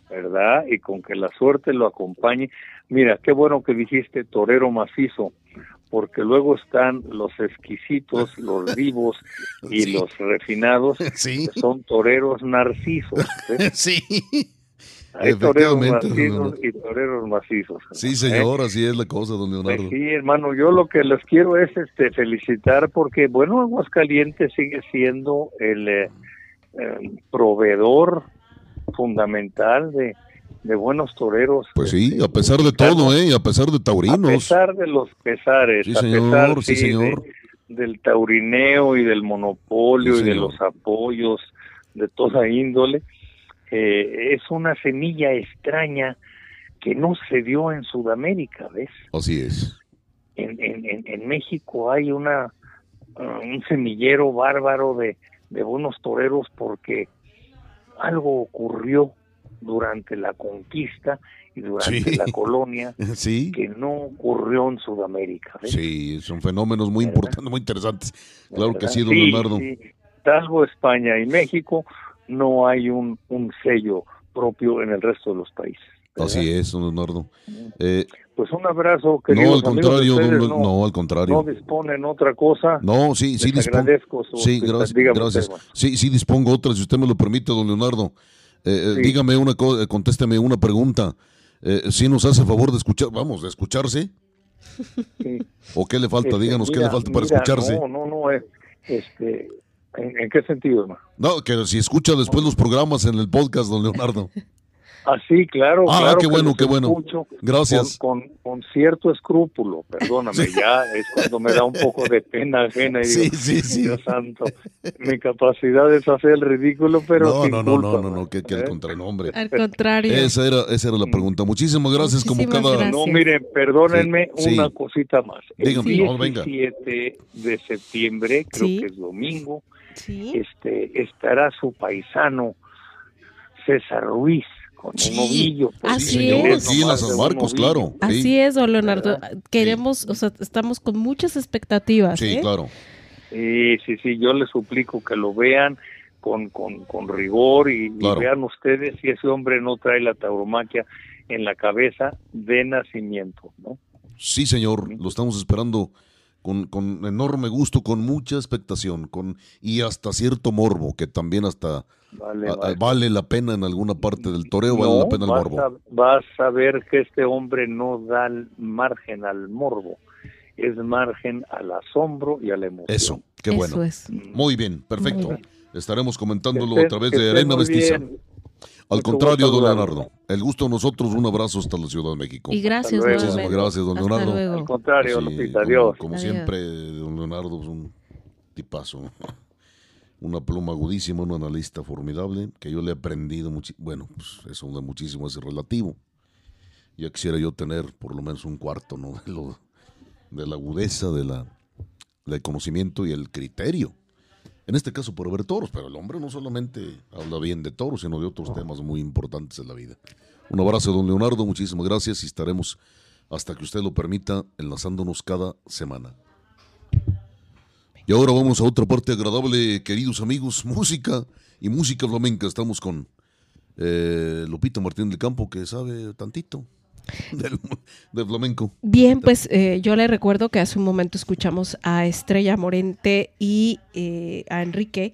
S4: ¿verdad? Y con que la suerte lo acompañe. Mira, qué bueno que dijiste torero macizo, porque luego están los exquisitos, [laughs] los vivos y
S1: Sí.
S4: los refinados,
S1: Sí,
S4: que son toreros narcisos. ¿eh? [laughs]
S1: sí.
S4: Hay toreros
S1: don-
S4: y toreros macizos.
S1: Sí,
S4: ¿eh?
S1: señor, así es la cosa, don
S4: Pues
S1: Leonardo.
S4: sí, hermano, yo lo que les quiero es este felicitar porque, bueno, Aguascalientes sigue siendo el eh, eh, proveedor fundamental de, de buenos toreros.
S1: Pues sí,
S4: este,
S1: a pesar de todo, ¿eh? A pesar de
S4: A
S1: taurinos.
S4: pesar de los pesares,
S1: Sí,
S4: a
S1: señor,
S4: pesar
S1: sí, señor.
S4: de- del taurineo y del monopolio
S1: Sí,
S4: y de los apoyos de toda índole, eh, es una semilla extraña que no se dio en Sudamérica, ¿ves?
S1: Así es.
S4: En, en, en, México hay una uh, un semillero bárbaro de, de buenos toreros porque algo ocurrió durante la conquista y durante
S1: Sí.
S4: la colonia [laughs]
S1: Sí,
S4: que no ocurrió en Sudamérica. ¿ves?
S1: sí, son fenómenos muy
S4: ¿Verdad?
S1: importantes, muy interesantes. Claro que
S4: ¿Verdad?
S1: sí, don Leonardo.
S4: sí. Salvo España y México, no hay un, un sello propio en el resto de los países. ¿verdad?
S1: Así es, don Leonardo. Eh,
S4: Pues un abrazo,
S1: no,
S4: queridos
S1: al contrario,
S4: ustedes, no,
S1: no, al contrario.
S4: no disponen otra cosa.
S1: No, sí, sí dispongo.
S4: agradezco su
S1: Sí, gracias. Gracias. Sí, sí dispongo otra, si usted me lo permite, don Leonardo. Eh, eh,
S4: Sí.
S1: Dígame una cosa, contésteme una pregunta. Eh, ¿Sí nos hace favor de escuchar, vamos, de escucharse?
S4: Sí.
S1: ¿O qué le falta?
S4: Este,
S1: Díganos qué
S4: mira,
S1: le falta para
S4: mira,
S1: escucharse.
S4: No, no, no, es, este, ¿en, en qué sentido, hermano?
S1: No, que si escucha después los programas en el podcast, don Leonardo. [laughs]
S4: Ah, sí, claro,
S1: Ah,
S4: claro
S1: qué bueno, qué bueno. Gracias.
S4: Con, con, con cierto escrúpulo, perdóname, [laughs] ya es cuando me da un poco de pena ajena y
S1: Sí,
S4: digo,
S1: sí, sí.
S4: Dios santo, mi capacidad es hacer el ridículo, pero
S1: No,
S4: sin
S1: no, no,
S4: culpa,
S1: no, no, no, que, que al
S4: ¿eh?
S1: contrario, no, hombre.
S2: Al contrario.
S1: Esa era, esa era la pregunta. Muchísimas gracias, como cada.
S2: gracias.
S4: No, miren, perdónenme
S1: Sí,
S4: una
S1: sí.
S4: cosita más. El
S1: Dígame, no, venga.
S4: 17 de septiembre, creo
S2: Sí.
S4: que es domingo,
S2: Sí.
S4: este estará su paisano César Ruiz con
S1: Sí.
S4: un novillo. pues,
S2: Así
S1: Sí,
S2: es.
S1: aquí en la
S4: nomás
S1: San Marcos, claro.
S2: Así
S1: sí.
S2: es, don Leonardo.
S4: ¿Verdad?
S2: Queremos, o sea, estamos con muchas expectativas.
S1: Sí,
S2: ¿eh?
S1: claro.
S4: Sí, sí, sí, yo les suplico que lo vean con, con, con rigor y, y vean ustedes si ese hombre no trae la tauromaquia en la cabeza de nacimiento, ¿no?
S1: Sí, señor, lo estamos esperando con, con enorme gusto, con mucha expectación, con y hasta cierto morbo, que también hasta
S4: Vale,
S1: a- a-
S4: vale.
S1: vale la pena en alguna parte del toreo, vale la pena el
S4: vas
S1: morbo.
S4: a, vas a ver que este hombre no da margen al morbo, es margen al asombro y a la emoción.
S1: Eso, qué
S2: Eso
S1: bueno.
S2: es.
S1: Muy bien, perfecto.
S2: Muy bien.
S1: Estaremos comentándolo
S4: estén-
S1: a través de Arena
S4: bien.
S1: Al
S4: Mucho
S1: contrario, don. Leonardo. El gusto a nosotros, un abrazo hasta la Ciudad de México.
S2: Y gracias.
S1: Muchísimas gracias, don
S2: Hasta
S1: Leonardo.
S2: luego.
S4: Al contrario,
S1: Sí,
S4: Lupita,
S1: como-
S4: adiós.
S1: Como
S2: Adiós.
S1: siempre, don Leonardo es un tipazo. Una pluma agudísima, un analista formidable, que yo le he aprendido mucho. Bueno, pues eso de muchísimo es relativo. Ya quisiera yo tener por lo menos un cuarto, ¿no? [laughs] De, lo- de la agudeza, de la, del conocimiento y el criterio. En este caso por ver toros, pero el hombre no solamente habla bien de toros, sino de otros temas muy importantes en la vida. Un abrazo, don Leonardo, muchísimas gracias y estaremos, hasta que usted lo permita, enlazándonos cada semana. Y ahora vamos a otra parte agradable, queridos amigos, música y música flamenca. Estamos con eh, Lupita Martín del Campo, que sabe tantito [laughs] del, del flamenco.
S2: Bien, pues eh, yo le recuerdo que hace un momento escuchamos a Estrella Morente y eh, a Enrique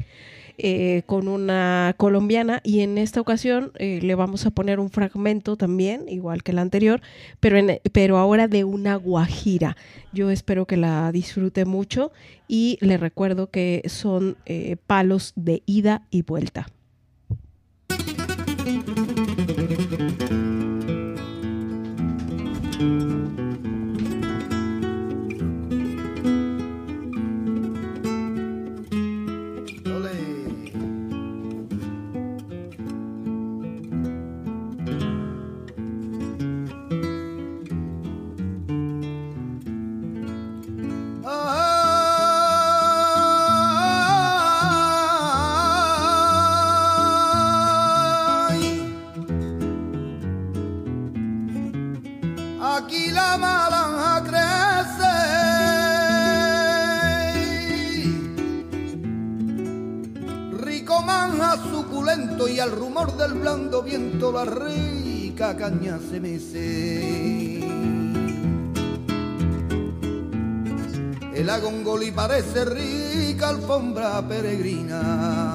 S2: eh, con una colombiana y en esta ocasión eh, le vamos a poner un fragmento también, igual que el anterior, pero, pero ahora de una guajira. Yo espero que la disfrute mucho y le recuerdo que son eh, palos de ida y vuelta.
S3: Y al rumor del blando viento la rica caña se mece. El agongoli parece rica alfombra peregrina.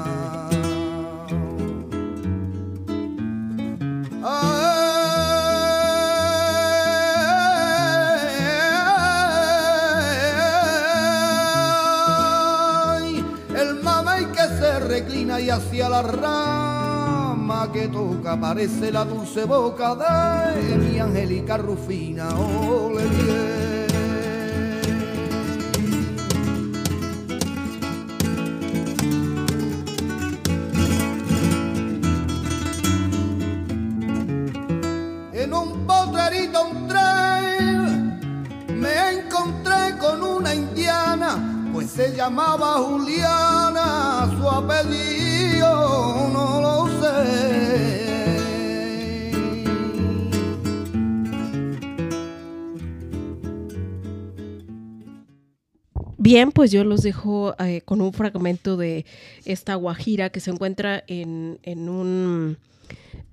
S3: Hacia la rama que toca parece la dulce boca de mi angélica Rufina. Ole bien. En un potrerito, un tren, me encontré con una indiana pues se llamaba Juliana, su apellido
S2: Bien, pues yo los dejo eh, con un fragmento de esta guajira que se encuentra en, en un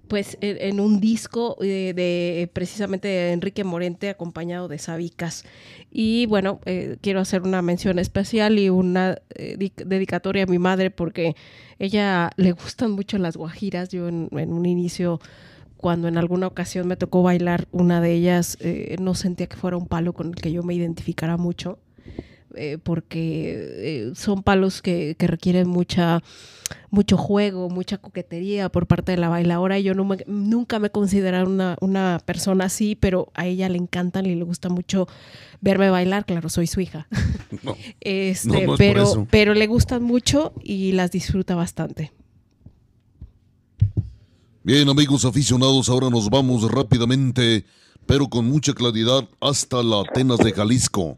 S2: pues en, un disco de, precisamente de Enrique Morente acompañado de Sabicas. Y bueno, eh, quiero hacer una mención especial y una eh, dedicatoria a mi madre porque ella le gustan mucho las guajiras. Yo en, un inicio cuando en alguna ocasión me tocó bailar una de ellas, eh, no sentía que fuera un palo con el que yo me identificara mucho. Eh, porque eh, son palos que, requieren mucha mucho juego, mucha coquetería por parte de la bailadora. Yo nunca me he considerado una, persona así, pero a ella le encantan y le gusta mucho verme bailar. Claro, soy su hija. [laughs] [laughs] este, pero, pero le gustan mucho y las disfruta bastante.
S1: Bien, amigos aficionados, ahora nos vamos rápidamente, pero con mucha claridad, hasta la Atenas de Jalisco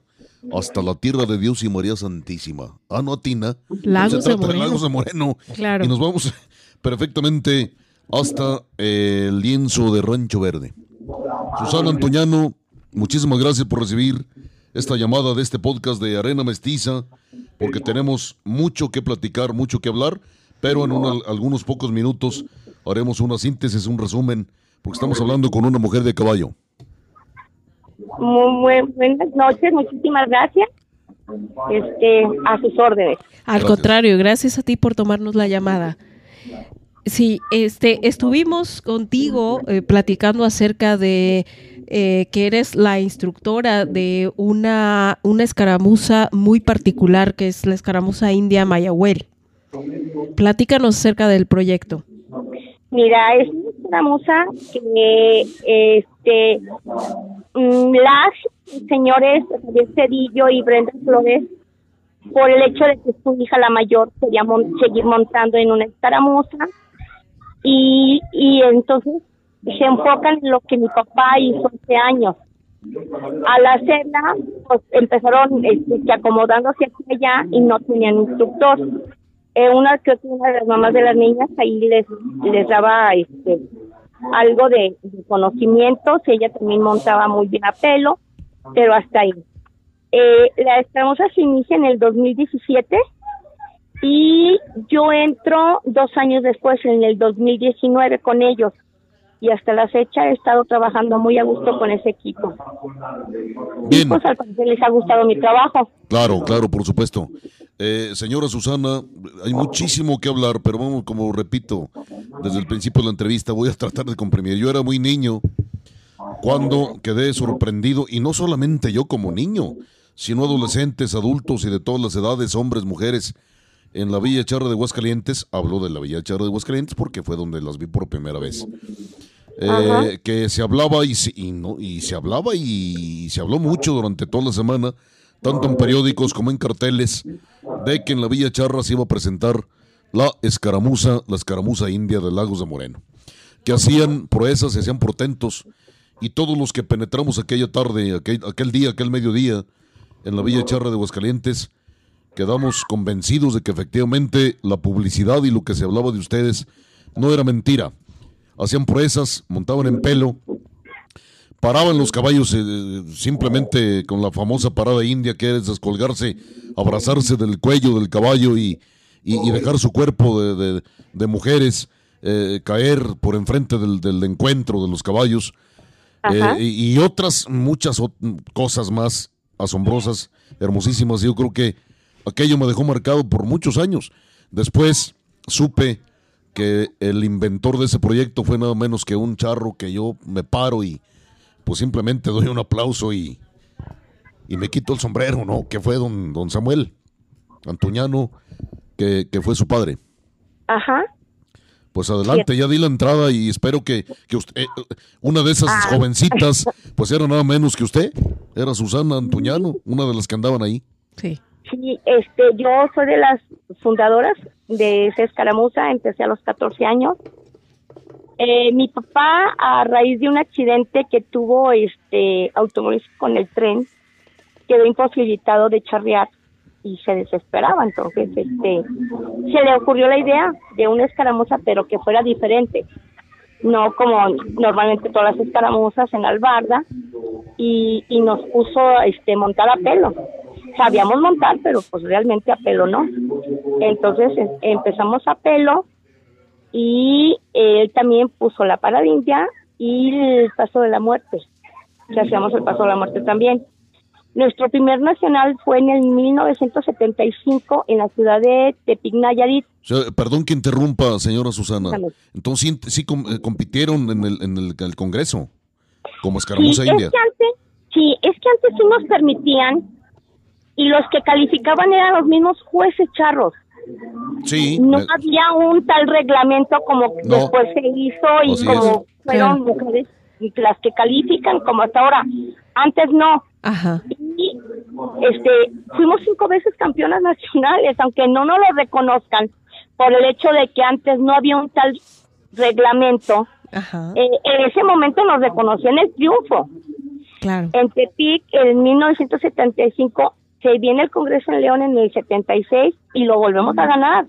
S1: hasta la tierra de Dios y María Santísima. Ah, no.
S2: Lagos, de Moreno.
S1: Lagos de Moreno. Claro. Y nos vamos perfectamente hasta el lienzo de Rancho Verde. Susana Antoñano, muchísimas gracias por recibir esta llamada de este podcast de Arena Mestiza, porque tenemos mucho que platicar, mucho que hablar, pero en algunos pocos minutos haremos una síntesis, un resumen, porque estamos hablando con una mujer de caballo.
S5: Muy, buenas noches, muchísimas gracias. Este, a sus órdenes.
S2: Al contrario, gracias a ti por tomarnos la llamada. Sí, este, estuvimos contigo eh, platicando acerca de eh, que eres la instructora de una, una escaramuza muy particular, que es la escaramuza india Mayahuel. Platícanos acerca del proyecto.
S5: Mira, es una escaramuza que este, las señores Javier Cedillo y Brenda Flores, por el hecho de que su hija la mayor quería seguir montando en una escaramuza, y, y entonces se enfocan en lo que mi papá hizo hace años. Al hacerla, pues empezaron este, acomodándose hacia allá y no tenían instructor. Eh, una que una de las mamás de las niñas ahí les les daba este algo de, conocimientos, ella también montaba muy bien a pelo, pero hasta ahí. Eh, la escaramuza se inicia en el 2017 y yo entro dos años después, en el 2019, con ellos y hasta la fecha he estado trabajando muy a gusto con ese equipo.
S1: Bien.
S5: pues al parecer les ha gustado mi trabajo.
S1: Claro, claro, por supuesto. Eh, señora Susana, hay muchísimo que hablar, pero vamos, como repito, desde el principio de la entrevista voy a tratar de comprimir. Yo era muy niño cuando quedé sorprendido, y no solamente yo como niño, sino adolescentes, adultos y de todas las edades, hombres, mujeres, en la Villa Charra de Huascalientes, hablo de la Villa Charra de Huascalientes porque fue donde las vi por primera vez. Eh, que se hablaba y, no, y se hablaba y se habló mucho durante toda la semana, tanto en periódicos como en carteles, de que en la Villa Charra se iba a presentar la escaramuza, la escaramuza india de Lagos de Moreno, que hacían proezas, hacían portentos, y todos los que penetramos aquella tarde, aquel, día, aquel mediodía, en la Villa Charra de Aguascalientes, quedamos convencidos de que efectivamente la publicidad y lo que se hablaba de ustedes no era mentira, hacían proezas, montaban en pelo, paraban los caballos eh, simplemente con la famosa parada india que es descolgarse, abrazarse del cuello del caballo y, y, dejar su cuerpo de, mujeres eh, caer por enfrente del, encuentro de los caballos eh, y, otras muchas cosas más asombrosas, hermosísimas. Yo creo que aquello me dejó marcado por muchos años. Después supe que el inventor de ese proyecto fue nada menos que un charro que yo me paro y pues simplemente doy un aplauso y, y me quito el sombrero, ¿no? Que fue don, don Samuel Antuñano, que, fue su padre.
S5: Ajá.
S1: Pues adelante, ya di la entrada y espero que, usted, eh, una de esas ah. jovencitas, [laughs] pues era nada menos que usted, era Susana Antuñano, una de las que andaban ahí.
S2: Sí.
S5: Sí, este, yo soy de las fundadoras de esa escaramuza, empecé a los 14 años. Eh, mi papá, a raíz de un accidente que tuvo este automovilístico con el tren, quedó imposibilitado de charrear y se desesperaba. Entonces, este, se le ocurrió la idea de una escaramuza, pero que fuera diferente. No como normalmente todas las escaramuzas en albarda, y, y nos puso este montar a pelo sabíamos montar, pero pues realmente a pelo no. Entonces em, empezamos a pelo y él también puso la paradilla y el paso de la muerte, que hacíamos el paso de la muerte también. Nuestro primer nacional fue en el 1975 en la ciudad de Tepic, Nayarit.
S1: perdón que interrumpa, señora Susana. Entonces sí, eh, compitieron en el, en el, Congreso como escaramuza india.
S5: sí, es que antes sí nos permitían y los que calificaban eran los mismos jueces charros.
S1: Sí.
S5: No había un tal reglamento como después se hizo y como fueron mujeres las que califican como hasta ahora. Antes no.
S2: Ajá.
S5: Y este, fuimos cinco veces campeonas [laughs] nacionales, aunque no nos lo reconozcan, por el hecho de que antes no había un tal reglamento.
S2: Ajá.
S5: Eh, en ese momento nos reconocían el triunfo.
S2: Claro.
S5: En Tepic, en 1975, se viene el Congreso en León en el 76 y lo volvemos a ganar.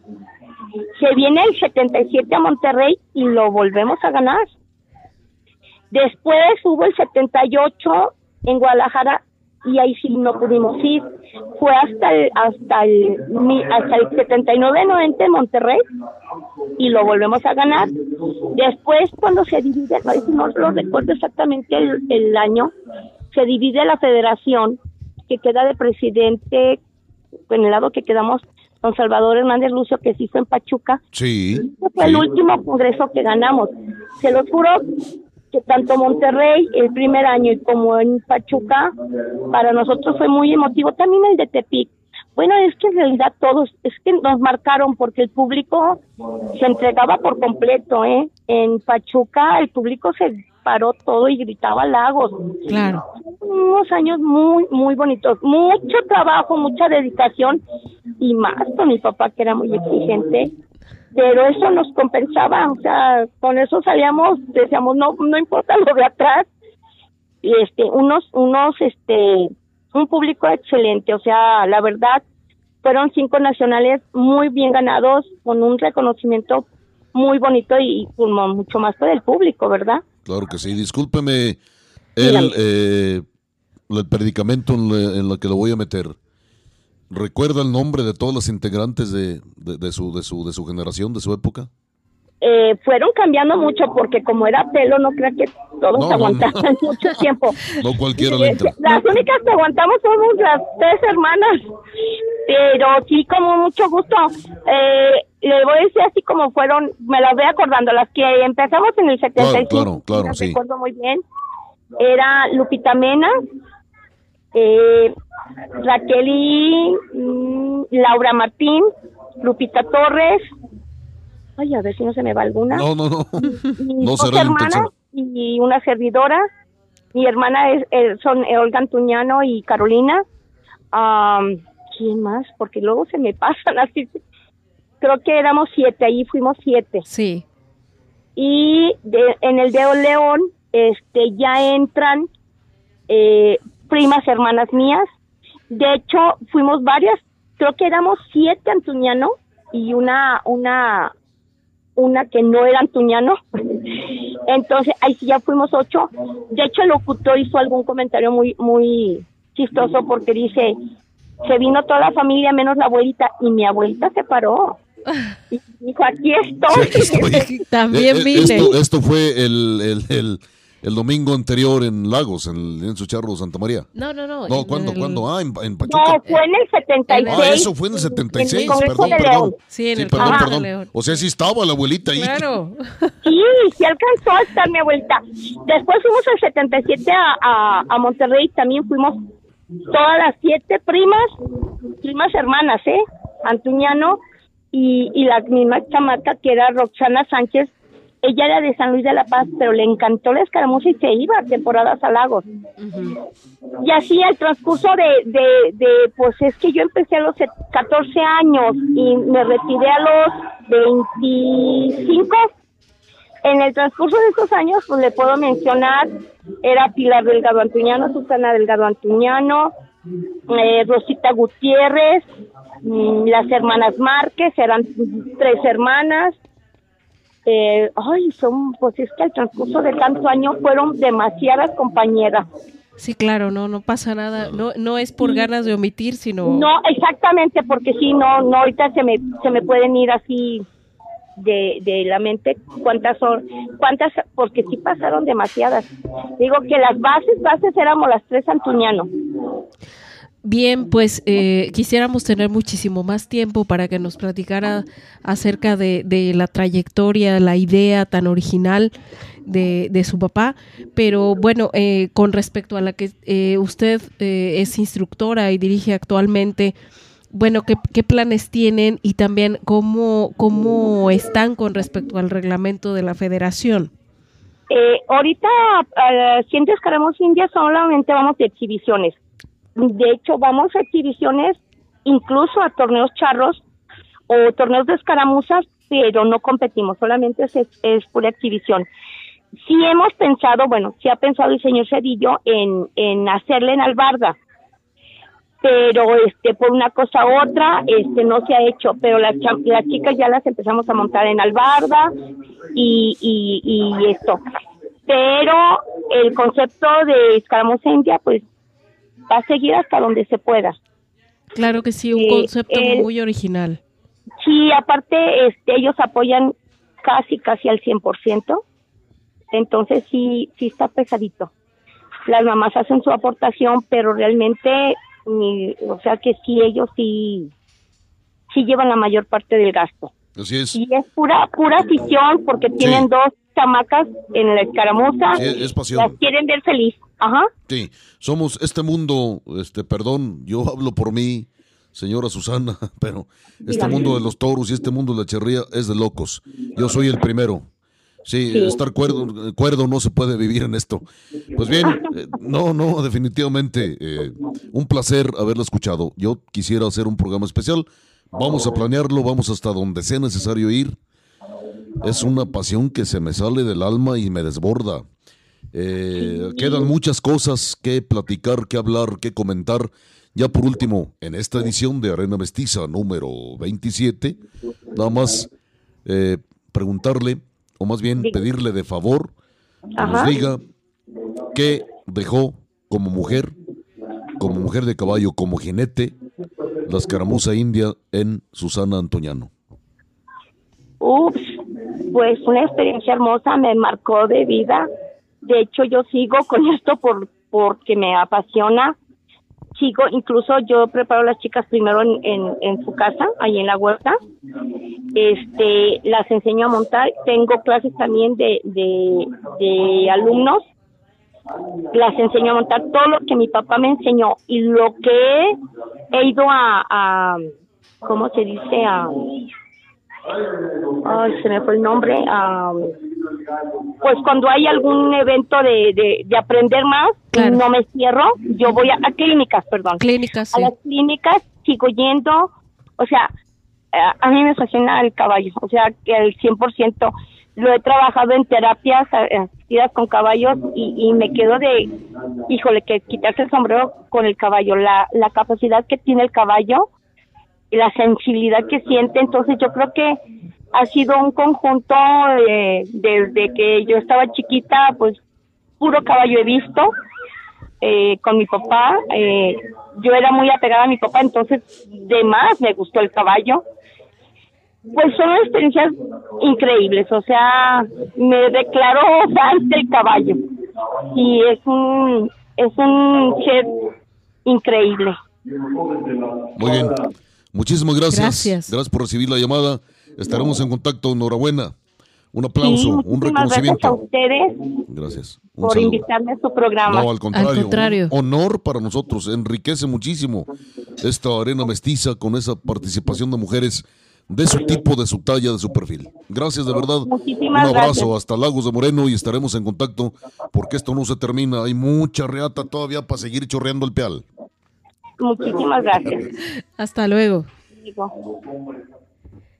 S5: Se viene el 77 a Monterrey y lo volvemos a ganar. Después hubo el 78 en Guadalajara y ahí sí no pudimos ir. Fue hasta el, hasta el, hasta el 79-90 en Monterrey y lo volvemos a ganar. Después, cuando se divide, no, lo recuerdo exactamente el, el año, se divide la federación que queda de presidente, en el lado que quedamos, don Salvador Hernández Lucio, que se hizo en Pachuca.
S1: Sí.
S5: fue el último congreso que ganamos. Se lo juro que tanto Monterrey el primer año y como en Pachuca, para nosotros fue muy emotivo. También el de Tepic. Bueno, es que en realidad todos, es que nos marcaron porque el público se entregaba por completo, ¿eh? En Pachuca el público se paró todo y gritaba lagos.
S2: Claro.
S5: Unos años muy, muy bonitos. Mucho trabajo, mucha dedicación y más con mi papá que era muy exigente. Pero eso nos compensaba, o sea, con eso salíamos, decíamos, no, no importa lo de atrás. Y este, unos, unos, este, un público excelente, o sea, la verdad, fueron cinco nacionales muy bien ganados, con un reconocimiento muy bonito y, mucho más por el público, ¿verdad?
S1: Claro que sí. Discúlpeme el, eh, el predicamento en, lo que lo voy a meter. ¿Recuerda el nombre de todas las integrantes de, de, su, de, su, de su generación, de su época?
S5: Eh, fueron cambiando mucho porque como era pelo, no creo que todos mucho tiempo. [laughs]
S1: No cualquiera le entra.
S5: Las únicas que aguantamos somos las tres hermanas, pero sí como mucho gusto. Eh, le voy a decir así como fueron, me las voy acordando, las que empezamos en el 75.
S1: Claro, claro, claro sí.
S5: recuerdo muy bien. Era Lupita Mena, eh, Raquel y mm, Laura Martín, Lupita Torres. Ay, a ver si no se me va alguna.
S1: No, no, no.
S5: no será hermanas y una servidora. Mi hermana es, eh, son Olga Antuñano y Carolina. ¿Quién más? Porque luego se me [laughs] pasan así creo que éramos siete, ahí fuimos siete.
S2: Sí.
S5: Y de, en el de León, este, ya entran eh, primas hermanas mías. De hecho, fuimos varias, creo que éramos siete antuñano y una, una, una que no era antuñano. Entonces, ahí sí ya fuimos ocho. De hecho, el locutor hizo algún comentario muy, muy chistoso porque dice, se vino toda la familia menos la abuelita y mi abuelita se paró. Y dijo, aquí estoy. [laughs]
S1: Sí, aquí estoy.
S2: También
S1: Eh, eh,
S2: vine.
S1: Esto, esto fue el, el, el, el domingo anterior en Lagos, en el en su charro Santa María.
S2: No, no, no.
S1: No, ¿cuándo?
S2: el-
S1: ¿Cuándo? Ah, en, en
S5: No,
S1: Pachuca.
S5: fue en el 76.
S1: Ah, eso fue en el
S5: En el
S1: 76, perdón,
S5: de
S1: perdón.
S2: Sí, en el
S1: perdón,
S2: de
S1: perdón.
S2: León.
S1: O sea, sí estaba la abuelita ahí.
S2: Claro. [laughs]
S5: Sí, sí alcanzó a estar mi vuelta. Después fuimos al 77 a, a, a Monterrey, también fuimos todas las siete primas, primas hermanas, ¿eh? Antuñano y, y la misma chamaca que era Roxana Sánchez. Ella era de San Luis de la Paz, pero le encantó la escaramuza y se iba a temporadas a Lagos. Y así el transcurso de, de, de, pues es que yo empecé a los set- 14 años y me retiré a los 25. En el transcurso de estos años, pues le puedo mencionar, era Pilar Delgado Antuñano, Susana Delgado Antuñano, eh, Rosita Gutiérrez, mm, las hermanas Márquez, eran tres hermanas. Eh, ay, son, pues es que al transcurso de tanto año fueron demasiadas compañeras.
S2: Sí, claro, no, no pasa nada. No, no es por ganas de omitir, sino.
S5: No, exactamente, porque sí, no, no, ahorita se me, se me pueden ir así de, de la mente cuántas son, cuántas, porque sí pasaron demasiadas. Digo que las bases, bases éramos las tres Antuñano.
S2: Bien, pues eh, quisiéramos tener muchísimo más tiempo para que nos platicara acerca de, de la trayectoria, la idea tan original de, de su papá, pero bueno, eh, con respecto a la que eh, usted eh, es instructora y dirige actualmente, bueno, ¿qué, qué planes tienen y también cómo, cómo están con respecto al reglamento de la federación?
S5: Eh, ahorita, uh, Ciento Escaramos India solamente vamos de exhibiciones. De hecho, vamos a exhibiciones, incluso a torneos charros o torneos de escaramuzas, pero no competimos, solamente es, es pura exhibición. Sí hemos pensado, bueno, sí ha pensado el señor Cedillo en, en hacerle en Albarda, pero este por una cosa u otra este no se ha hecho, pero las, las chicas ya las empezamos a montar en Albarda y, y, y esto. Pero el concepto de escaramuza india, pues va a seguir hasta donde se pueda.
S2: Claro que sí, un
S5: Eh,
S2: concepto
S5: el-
S2: muy original.
S5: Sí, aparte, este, ellos apoyan casi, casi al 100%. Entonces, sí, sí está pesadito. Las mamás hacen su aportación, pero realmente, ni- o sea que sí, ellos sí, sí llevan la mayor parte del gasto.
S1: Así es.
S5: Y es pura, pura afición, porque tienen dos chamacas en la escaramuza.
S1: Sí, es pasión.
S5: Las quieren ver feliz. Ajá.
S1: Sí, somos este mundo, este, perdón, yo hablo por mí, señora Susana, [laughs] pero este
S5: Dígame.
S1: mundo de los toros y este mundo de la cherría es de locos. Yo soy el primero. Sí,
S5: Sí.
S1: estar cuerdo, cuerdo no se puede vivir en esto. Pues bien, eh, no, no, definitivamente, eh, un placer haberla escuchado. Yo quisiera hacer un programa especial. Vamos a planearlo, vamos hasta donde sea necesario ir. Es una pasión que se me sale del alma y me desborda. Eh, quedan muchas cosas que platicar, que hablar, que comentar. Ya por último, en esta edición de Arena Mestiza número 27, nada más eh, preguntarle, o más bien pedirle de favor, que
S5: Ajá.
S1: nos diga qué dejó como mujer, como mujer de caballo, como jinete, la escaramuza india en Susana Antoñano.
S5: Ups, pues una experiencia hermosa, me marcó de vida. De hecho, yo sigo con [laughs] esto por porque me apasiona. Sigo, incluso yo preparo las chicas primero en, en, en su casa, ahí en la huerta. Este, las enseño a montar. Tengo clases también de, de, de alumnos. Las enseño a montar todo lo que mi papá me enseñó y lo que he ido a, a ¿cómo se dice? A, ay, se me fue el nombre, am, pues cuando hay algún evento de, de, de aprender más,
S2: Claro.
S5: no me cierro, yo voy a, a clínicas, perdón.
S2: Clínicas,
S5: A las clínicas sigo yendo, o sea, a, a mí me fascina el caballo, o sea, que al 100% lo he trabajado en terapias asistidas con caballos y, y me quedo de, híjole, que quitarse el sombrero con el caballo, la, la capacidad que tiene el caballo, la sensibilidad que siente. Entonces yo creo que ha sido un conjunto eh, desde que yo estaba chiquita, pues puro caballo he visto eh, con mi papá. Eh, yo era muy apegada a mi papá, entonces de más me gustó el caballo. pues son experiencias increíbles, o sea, me declaro fan del caballo y es un es un chef increíble.
S1: Muy bien. Muchísimas gracias.
S2: Gracias.
S1: Gracias por recibir la llamada. Estaremos en contacto. Enhorabuena. Un aplauso,
S5: Sí,
S1: un
S5: muchísimas gracias a
S1: reconocimiento.
S5: ustedes
S1: Gracias. Un
S5: por
S1: saludo.
S5: invitarme a su programa.
S1: No, al contrario.
S2: Al contrario.
S1: un honor para nosotros. Enriquece muchísimo esta arena mestiza con esa participación de mujeres de su tipo, de su talla, de su perfil. Gracias de verdad.
S5: Muchísimas
S1: un abrazo
S5: gracias.
S1: hasta Lagos de Moreno y estaremos en contacto porque esto no se termina. Hay mucha reata todavía para seguir chorreando el peal.
S5: Muchísimas gracias.
S2: Hasta luego.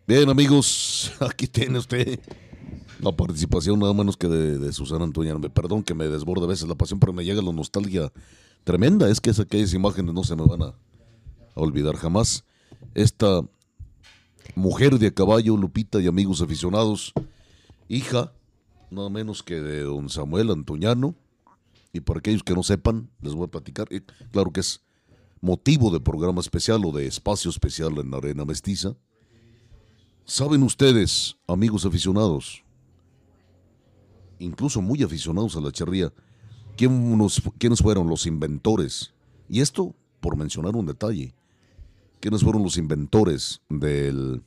S1: Bien, amigos, [laughs] aquí tiene usted la participación nada menos que de, de Susana Antoña. Me perdón que me desborde a veces la pasión, pero me llega la nostalgia tremenda. Es que es aquellas imágenes no se me van a, a olvidar jamás. Esta mujer de a caballo, Lupita y amigos aficionados, hija nada menos que de don Samuel Antoñano. Y para aquellos que no sepan, les voy a platicar. Claro que es motivo de programa especial o de espacio especial en la Arena Mestiza. ¿Saben ustedes, amigos aficionados, incluso muy aficionados a la charría, quién nos- quiénes fueron los inventores? Y esto por mencionar un detalle. ¿Quiénes fueron los inventores del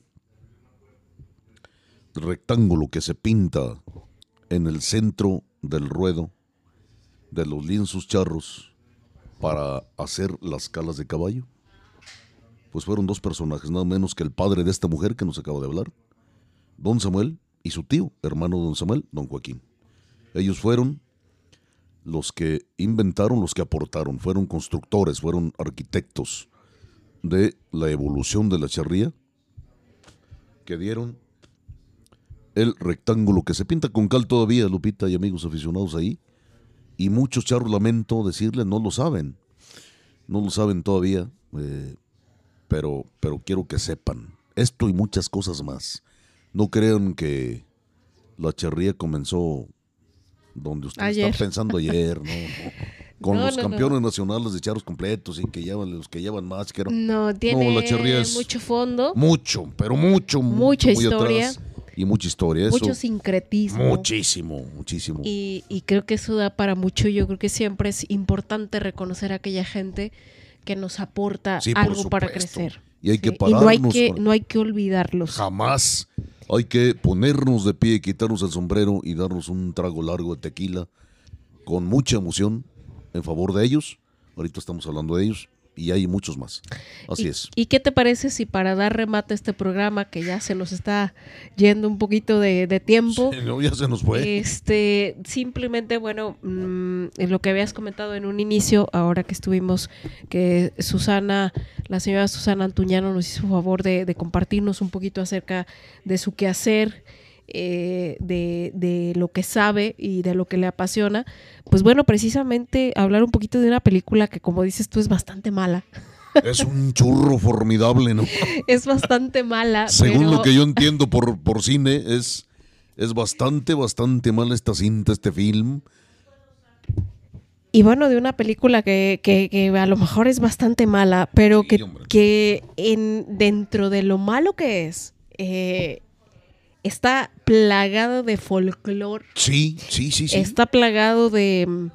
S1: rectángulo que se pinta en el centro del ruedo de los lienzos charros para hacer las calas de caballo? Pues fueron dos personajes, nada menos que el padre de esta mujer que nos acaba de hablar, don Samuel, y su tío, hermano don Samuel, don Joaquín. Ellos fueron los que inventaron, los que aportaron, fueron constructores, fueron arquitectos de la evolución de la charría, que dieron el rectángulo que se pinta con cal todavía, Lupita y amigos aficionados ahí, y muchos charros, lamento decirles, no lo saben, no lo saben todavía, eh, pero, pero quiero que sepan esto y muchas cosas más. No crean que la charría comenzó donde usted
S2: Ayer.
S1: está pensando ayer, ¿no? no. [laughs] Con
S2: No,
S1: los
S2: no, no.
S1: campeones nacionales de charros completos y que llevan los que llevan más, que
S2: No, tiene
S1: la
S2: mucho fondo,
S1: mucho, pero mucho,
S2: Mucha
S1: mucho, muy
S2: historia.
S1: atrás. Y mucha historia. Eso,
S2: mucho sincretismo.
S1: muchísimo, muchísimo.
S2: Y, y creo que eso da para mucho. Yo creo que siempre es importante reconocer a aquella gente que nos aporta
S1: Sí,
S2: algo para crecer.
S1: Y hay que
S2: Sí, no hay
S1: pararnos
S2: que, no hay que olvidarlos.
S1: Jamás hay que ponernos de pie, quitarnos el sombrero y darnos un trago largo de tequila con mucha emoción en favor de ellos. Ahorita estamos hablando de ellos y hay muchos más. Así
S2: ¿Y,
S1: es.
S2: ¿Y qué te parece si para dar remate a este programa, que ya se nos está yendo un poquito de, de tiempo,
S1: Sí, no, ya se nos fue.
S2: este, simplemente, bueno, mm, en lo que habías comentado en un inicio, ahora que estuvimos, que Susana, la señora Susana Antuñano nos hizo favor de, de compartirnos un poquito acerca de su quehacer, eh, de, de lo que sabe y de lo que le apasiona, pues bueno, precisamente hablar un poquito de una película que como dices tú es bastante mala, [laughs]
S1: Es un churro formidable, ¿no?
S2: es bastante mala.
S1: Según
S2: pero-
S1: lo que yo entiendo por, por cine, es, es bastante, bastante mal esta cinta, este film.
S2: Y bueno, de una película que, que- que a lo mejor es bastante mala, pero
S1: Sí,
S2: que,
S1: hombre.
S2: que en, dentro de lo malo que es, eh, está plagado de folclore,
S1: Sí, sí, sí, sí.
S2: está plagado de,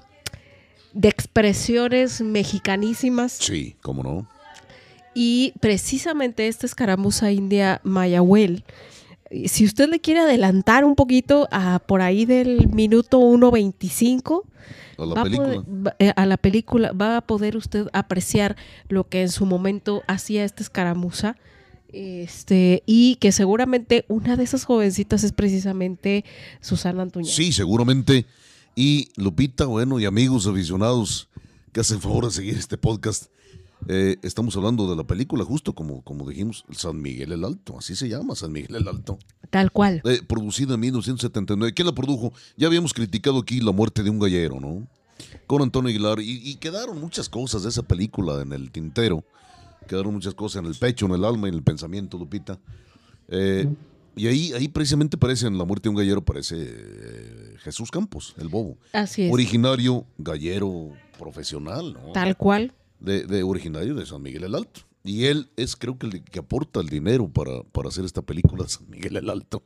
S2: de expresiones mexicanísimas.
S1: Sí, cómo no.
S2: Y precisamente esta escaramuza india Mayahuel, si usted le quiere adelantar un poquito a por ahí del minuto 1.25,
S1: A la
S2: va a
S1: película.
S2: poder- va- eh, a la película va a poder usted apreciar lo que en su momento hacía esta escaramuza. Este, y que seguramente una de esas jovencitas es precisamente Susana Antuña.
S1: Sí, seguramente. Y Lupita, bueno, y amigos aficionados que hacen favor de seguir este podcast, eh, estamos hablando de la película, justo como, como dijimos, San Miguel el Alto, así se llama, San Miguel el Alto.
S2: Tal cual.
S1: Eh, producida en 1979. ¿Quién la produjo? Ya habíamos criticado aquí la muerte de un gallero, ¿no? Con Antonio Aguilar. Y, y quedaron muchas cosas de esa película en el tintero. Quedaron muchas cosas en el pecho, en el alma y en el pensamiento, Lupita. Eh, y ahí, ahí precisamente parece, en la muerte de un gallero, parece eh, Jesús Campos, el bobo.
S2: Así es.
S1: Originario gallero profesional, ¿no?
S2: Tal cual.
S1: de, de originario de San Miguel el Alto. y él es creo que el que aporta el dinero para, para hacer esta película [laughs] San Miguel el Alto.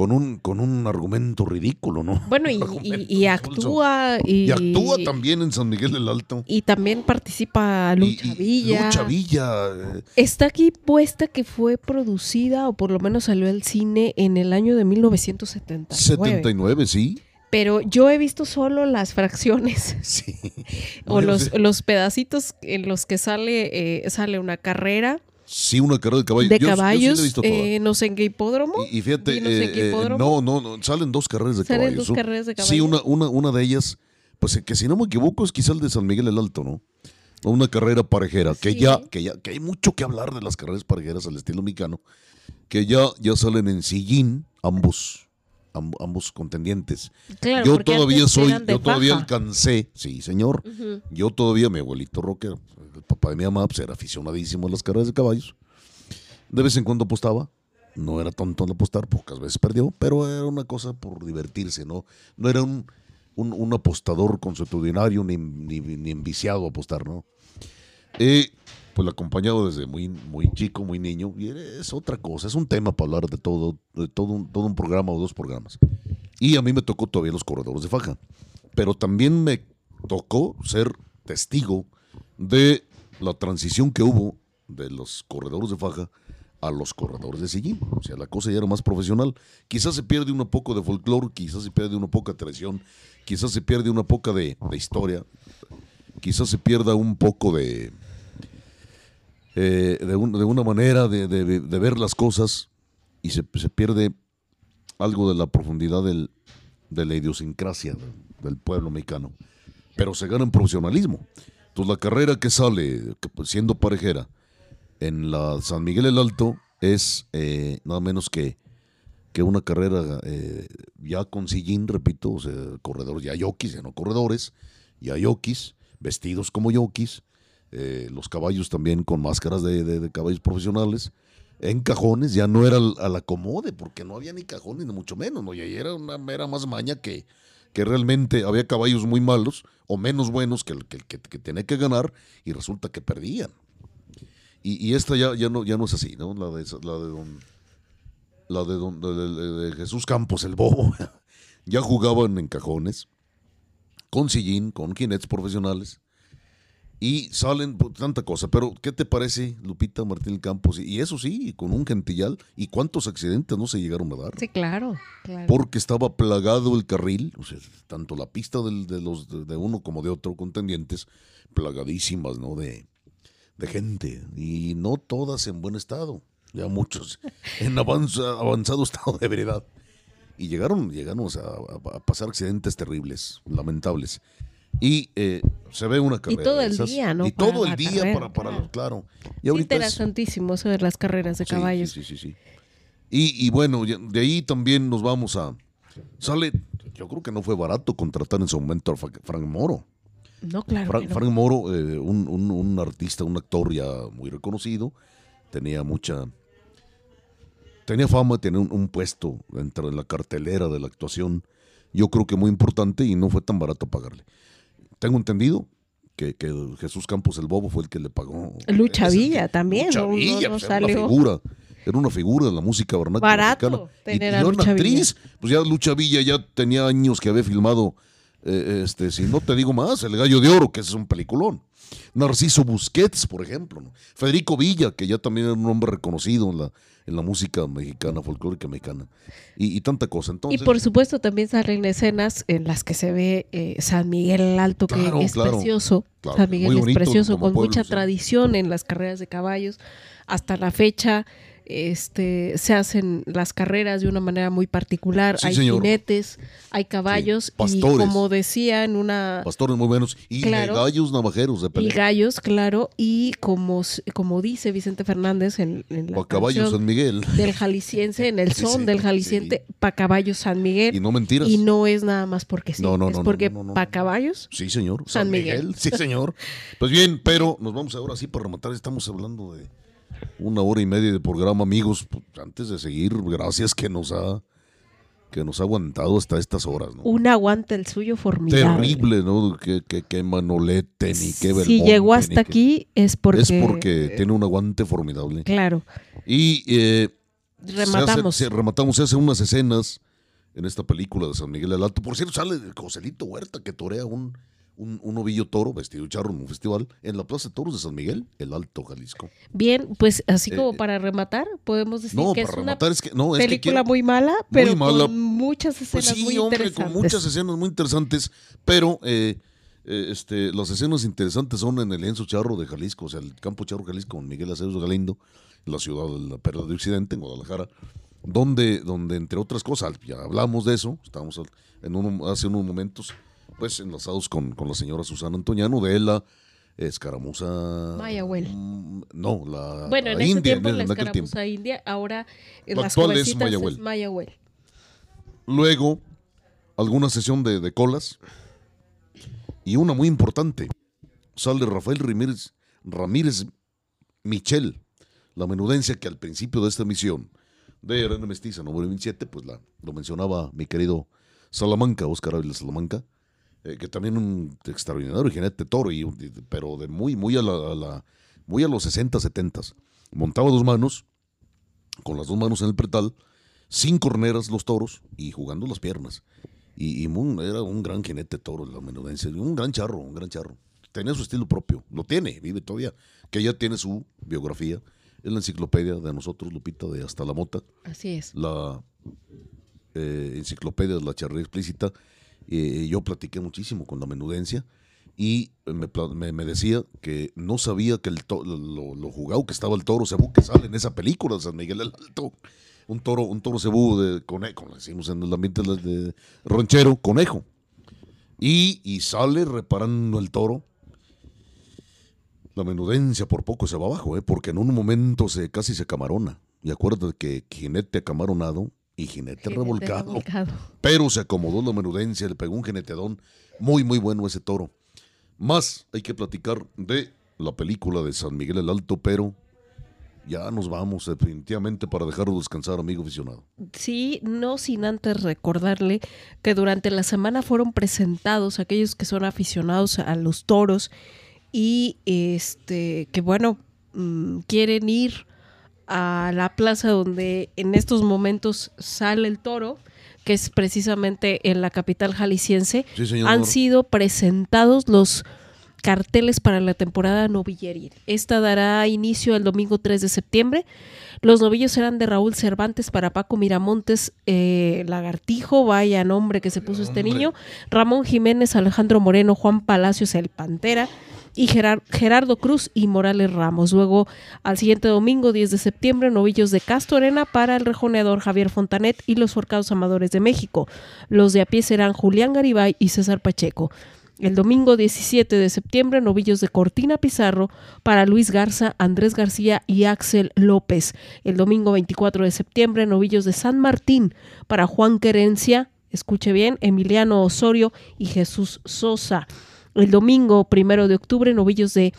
S1: Con un, con un argumento ridículo, ¿no?
S2: Bueno, y, [laughs] actúa. Y,
S1: Y actúa también en San Miguel el Alto.
S2: Y también participa Lucha Villa.
S1: Lucha Villa. eh,
S2: Está aquí puesta que fue producida, o por lo menos salió al cine en el año de 1979.
S1: 79, sí.
S2: Pero yo he visto solo las fracciones [laughs]
S1: Sí.
S2: o los, los pedacitos en los que sale, eh, sale una carrera
S1: Sí, una carrera de caballos.
S2: de
S1: Yo- yo sí la he
S2: caballos,
S1: visto
S2: eh, no sé en qué hipódromo.
S1: Y, y fíjate,
S2: y no sé
S1: eh,
S2: qué
S1: eh,
S2: hipódromo.
S1: no, no, no, salen dos carreras de
S2: Salen
S1: caballos.
S2: dos
S1: ¿no?
S2: carreras de
S1: Sí,
S2: caballos.
S1: una, una, una de ellas, pues que si no me equivoco es quizá el de San Miguel el Alto, ¿no? Una carrera parejera, que
S2: Sí.
S1: ya, que ya, que hay mucho que hablar de las carreras parejeras al estilo mexicano, que ya, ya salen en sillín ambos, amb- ambos contendientes.
S2: Claro,
S1: yo todavía soy, yo todavía alcancé, sí señor, yo todavía, mi abuelito Roque, el papá de mi mamá, pues era aficionadísimo a las carreras de caballos. De vez en cuando apostaba. No era tonto en apostar, pocas veces perdió, pero era una cosa por divertirse, ¿no? No era un, un, un apostador consuetudinario ni, ni, ni enviciado a apostar, ¿no? Eh, pues lo acompañado desde muy, muy chico, muy niño, y es otra cosa, es un tema para hablar de todo, de todo un, todo un programa o dos programas. Y a mí me tocó todavía los corredores de faja, pero también me tocó ser testigo de la transición que hubo de los corredores de faja a los corredores de sillín. O sea, la cosa ya era más profesional. Quizás se pierde un poco de folclore, quizás se pierde una poca tradición, quizás se pierde una poca de, historia, quizás se pierda un poco de, eh, de, un- de una manera de, ver las cosas y se, pierde algo de la profundidad del- de la idiosincrasia del pueblo mexicano. Pero se gana en profesionalismo. Entonces la carrera que sale pues, siendo parejera en la San Miguel el Alto es eh, nada menos que, que una carrera eh, ya con sillín, repito, o sea, corredores, ya yokis, ya no corredores, ya yokis, vestidos como yokis, eh, los caballos también con máscaras de caballos profesionales, en cajones, ya no era al, al acomode, porque no había ni cajones, ni mucho menos, ¿no? y ahí era una mera más maña que, que realmente había caballos muy malos o menos buenos que el que, que- tenía que ganar y resulta que perdían. Y, esta ya, ya, no, ya no es así, ¿no? La de, la de don, de Jesús Campos, el bobo. [laughs] ya jugaban en cajones, con sillín, con jinetes profesionales. Y salen por tanta cosa. Pero, ¿qué te parece, Lupita Martín Campos? Y eso sí, con un gentillal. ¿Y cuántos accidentes no se llegaron a dar?
S2: Sí, claro. claro.
S1: porque estaba plagado el carril, o sea, tanto la pista del- de, los, de, uno como de otro contendientes, plagadísimas, ¿no? De, de gente, y no todas en buen estado, ya muchos [laughs] en avanza- avanzado estado de veredad. Y llegaron, llegaron a pasar accidentes terribles, lamentables. Y eh, se ve una carrera.
S2: todo
S1: de
S2: el
S1: esas,
S2: día, ¿no?
S1: Y
S2: Para
S1: todo el día
S2: carrera,
S1: para, para
S2: claro.
S1: claro. Y es-
S2: interesantísimo eso de las carreras de
S1: Sí,
S2: caballos.
S1: Sí, sí, sí. sí. Y, y bueno, de ahí también nos vamos a. Sale, yo creo que no fue barato contratar en su momento a Fra- Frank Moro.
S2: No, claro.
S1: Frank,
S2: que no.
S1: Frank Moro, eh, un, un- un artista, un actor ya muy reconocido, tenía mucha. Tenía fama, tenía un, un puesto dentro de la cartelera de la actuación, yo creo que muy importante y no fue tan barato pagarle. Tengo entendido que, que Jesús Campos el Bobo fue el que le pagó.
S2: Lucha Villa también,
S1: Lucha
S2: no- no-
S1: Villa,
S2: no
S1: pues, era una
S2: salió.
S1: figura. Era una figura de la música vernácula
S2: Barato
S1: mexicana. Y,
S2: tener
S1: y
S2: a
S1: era
S2: Lucha
S1: una actriz. Pues ya Lucha Villa ya tenía años que había filmado, eh, este, si no te digo más, El Gallo de Oro, que es un peliculón. Narciso Busquets, por ejemplo. ¿no? Federico Villa, que ya también era un hombre reconocido en la, en la música mexicana, folclórica mexicana. Y, y tanta cosa.
S2: Y
S1: Entonces,
S2: por supuesto también salen escenas en las que se ve eh, San Miguel el Alto, que
S1: Claro,
S2: es
S1: claro.
S2: precioso.
S1: Claro,
S2: San Miguel es precioso, con
S1: pueblo,
S2: mucha
S1: sí.
S2: tradición en las carreras de caballos. Hasta la fecha este, se hacen las carreras de una manera muy particular.
S1: Sí,
S2: hay
S1: señor.
S2: jinetes, hay caballos y como decía en una...
S1: pastores muy buenos. Y
S2: Claro.
S1: gallos navajeros de
S2: Y
S1: pelea.
S2: gallos, claro, y como, como dice Vicente Fernández en, en la
S1: O a caballos
S2: canción
S1: San Miguel.
S2: del jalisciense, en el [laughs] son
S1: sí,
S2: del jalisciense, pa caballos San Miguel.
S1: Y no mentiras.
S2: Y no es nada más porque sí.
S1: No, no,
S2: es
S1: no,
S2: porque
S1: no, no, no.
S2: pa caballos.
S1: Sí, señor.
S2: San Miguel.
S1: Sí, señor. [laughs] Pues bien, pero nos vamos ahora sí para rematar. Estamos hablando de una hora y media de programa, amigos. Pues, antes de seguir, gracias que nos ha que nos ha aguantado hasta estas horas, ¿no?
S2: Un aguante el suyo formidable.
S1: Terrible, ¿no? Que, que, que Manolete ni que Belmonte.
S2: Si llegó hasta
S1: que-
S2: aquí es porque...
S1: Es porque tiene un aguante formidable.
S2: Claro,
S1: Y eh,
S2: rematamos.
S1: Se hace, se- rematamos, se hacen unas escenas en esta película de San Miguel del Alto. Por cierto, sale Joselito Huerta que torea un, un, un ovillo toro vestido de charro en un festival en la Plaza de Toros de San Miguel, el Alto Jalisco.
S2: Bien, pues así como
S1: Eh,
S2: para rematar, podemos decir
S1: No,
S2: que
S1: para
S2: es una
S1: rematar es que no, es que
S2: película
S1: quiero-
S2: muy mala, pero
S1: mala.
S2: con muchas escenas
S1: Pues sí,
S2: muy
S1: hombre,
S2: interesantes.
S1: con muchas escenas muy interesantes, pero eh, eh, este, las escenas interesantes son en el Enzo Charro de Jalisco, o sea, el campo Charro Jalisco, con Miguel Aceves Galindo, la ciudad de la Perla de Occidente, en Guadalajara, donde, donde entre otras cosas, ya hablamos de eso, estábamos en un- hace unos momentos, pues enlazados con, con la señora Susana Antoñano de la escaramuza...
S2: Mayahuel.
S1: Mm, No, la
S2: Bueno, en
S1: la
S2: ese
S1: India,
S2: tiempo
S1: en
S2: la
S1: tiempo.
S2: escaramuza india, ahora en
S1: Lo
S2: las
S1: actual es Mayahuel.
S2: es Mayahuel.
S1: Luego, alguna sesión de, de colas. Y una muy importante. Sale Rafael Ramírez, Ramírez Michel, la menudencia que al principio de esta emisión de Arena Mestiza, número 27, pues la, lo mencionaba mi querido Salamanca, Oscar Ávila Salamanca, eh, que también un extraordinario jinete toro, y, pero de muy, muy a, la, a la- muy a los 60, 70. Montaba dos manos, con las dos manos en el pretal, sin corneras los toros y jugando las piernas. Y, y era un gran jinete toro, la menudencia, un gran charro, un gran charro. Tenía su estilo propio, lo tiene, vive todavía, que ya tiene su biografía en la enciclopedia de nosotros, Lupita, de Hasta la Mota,
S2: Así es.
S1: la eh, enciclopedia de la charrería explícita. Eh, yo platiqué muchísimo con la menudencia y me, me- me decía que no sabía que el to- lo, lo jugado que estaba el toro cebú que sale en esa película de San Miguel del Alto. Un toro, un toro cebú de conejo, como decimos en el ambiente de, de ranchero, conejo. Y, y sale reparando el toro. La menudencia por poco se va abajo, ¿eh? porque en un momento se casi se camarona. Y acuérdate que jinete acamaronado y jinete,
S2: Jinete
S1: revolcado.
S2: revolcado.
S1: Pero se acomodó la menudencia, le pegó un geneteadón. Muy, muy bueno ese toro. Más hay que platicar de la película de San Miguel el Alto, pero ya nos vamos definitivamente para dejarlo descansar, amigo aficionado.
S2: Sí, no sin antes recordarle que durante la semana fueron presentados aquellos que son aficionados a los toros y este que bueno mm, quieren ir a la plaza donde en estos momentos sale el toro, que es precisamente en la capital jalisciense,
S1: Sí,
S2: han sido presentados los carteles para la temporada novilleril. Esta dará inicio el domingo 3 de septiembre. Los novillos serán de Raúl Cervantes para Paco Miramontes, eh, Lagartijo, vaya nombre que se puso este niño, Ramón Jiménez, Alejandro Moreno, Juan Palacios, el Pantera, y Gerar- Gerardo Cruz y Morales Ramos. Luego, al siguiente domingo, 10 de septiembre, novillos de Castro Arena para el rejoneador Javier Fontanet y los forcados amadores de México. Los de a pie serán Julián Garibay y César Pacheco. El domingo 17 de septiembre, novillos de Cortina Pizarro para Luis Garza, Andrés García y Axel López. El domingo 24 de septiembre, novillos de San Martín para Juan Querencia, escuche bien, Emiliano Osorio y Jesús Sosa. El domingo primero de octubre, novillos de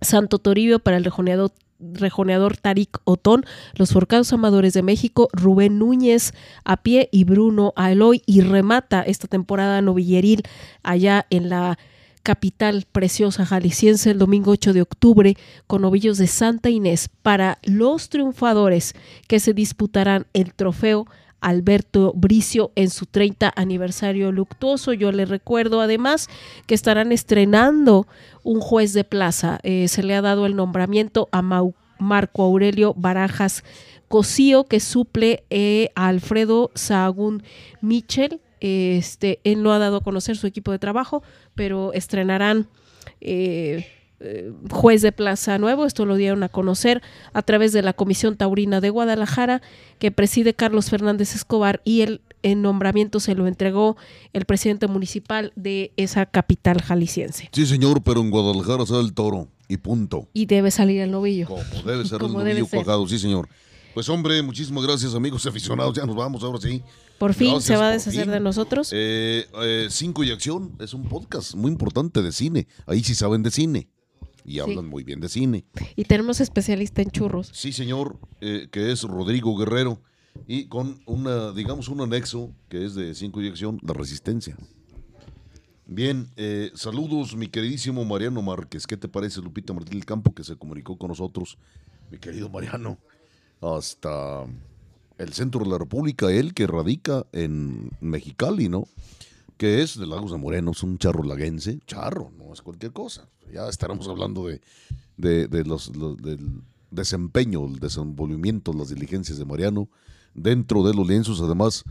S2: Santo Toribio para el rejoneador, rejoneador Tarik Otón, los forcados amadores de México, Rubén Núñez a pie y Bruno Aloy y remata esta temporada novilleril allá en la capital preciosa jalisciense el domingo 8 de octubre con novillos de Santa Inés. Para los triunfadores que se disputarán el trofeo Alberto Bricio en su 30 aniversario luctuoso. Yo le recuerdo además que estarán estrenando un juez de plaza. Eh, se le ha dado el nombramiento a Mau- Marco Aurelio Barajas Cosío, que suple eh, a Alfredo Sahagún Michel. Este, él no ha dado a conocer su equipo de trabajo, pero estrenarán eh, eh, juez de plaza nuevo. Esto lo dieron a conocer a través de la Comisión Taurina de Guadalajara, que preside Carlos Fernández Escobar, y el, el nombramiento se lo entregó el presidente municipal de esa capital jalisciense.
S1: Sí, señor, pero en Guadalajara sale el toro y punto.
S2: Y debe salir el novillo.
S1: Como debe ser el
S2: Como
S1: novillo cuajado, sí, señor. Pues hombre, muchísimas gracias, amigos aficionados. Ya nos vamos ahora sí.
S2: Por fin
S1: Gracias,
S2: se va a deshacer
S1: fin.
S2: de nosotros.
S1: Eh, eh, Cinco y Acción es un podcast muy importante de cine. Ahí sí saben de cine. Y hablan muy bien de cine.
S2: Y tenemos especialista en churros.
S1: Sí, señor, eh, que es Rodrigo Guerrero. y con una, digamos, un anexo que es de cinco inyección, la resistencia. Bien, eh, saludos, mi queridísimo Mariano Márquez. ¿Qué te parece, Lupita Martín del Campo, que se comunicó con nosotros? Mi querido Mariano, hasta el centro de la República, él que radica en Mexicali, ¿no? Que es de Lagos de Moreno, es un charro laguense. Charro, no es cualquier cosa. Ya estaremos hablando de, de, los- del desempeño, el desenvolvimiento, las diligencias de Mariano dentro de los lienzos. Además,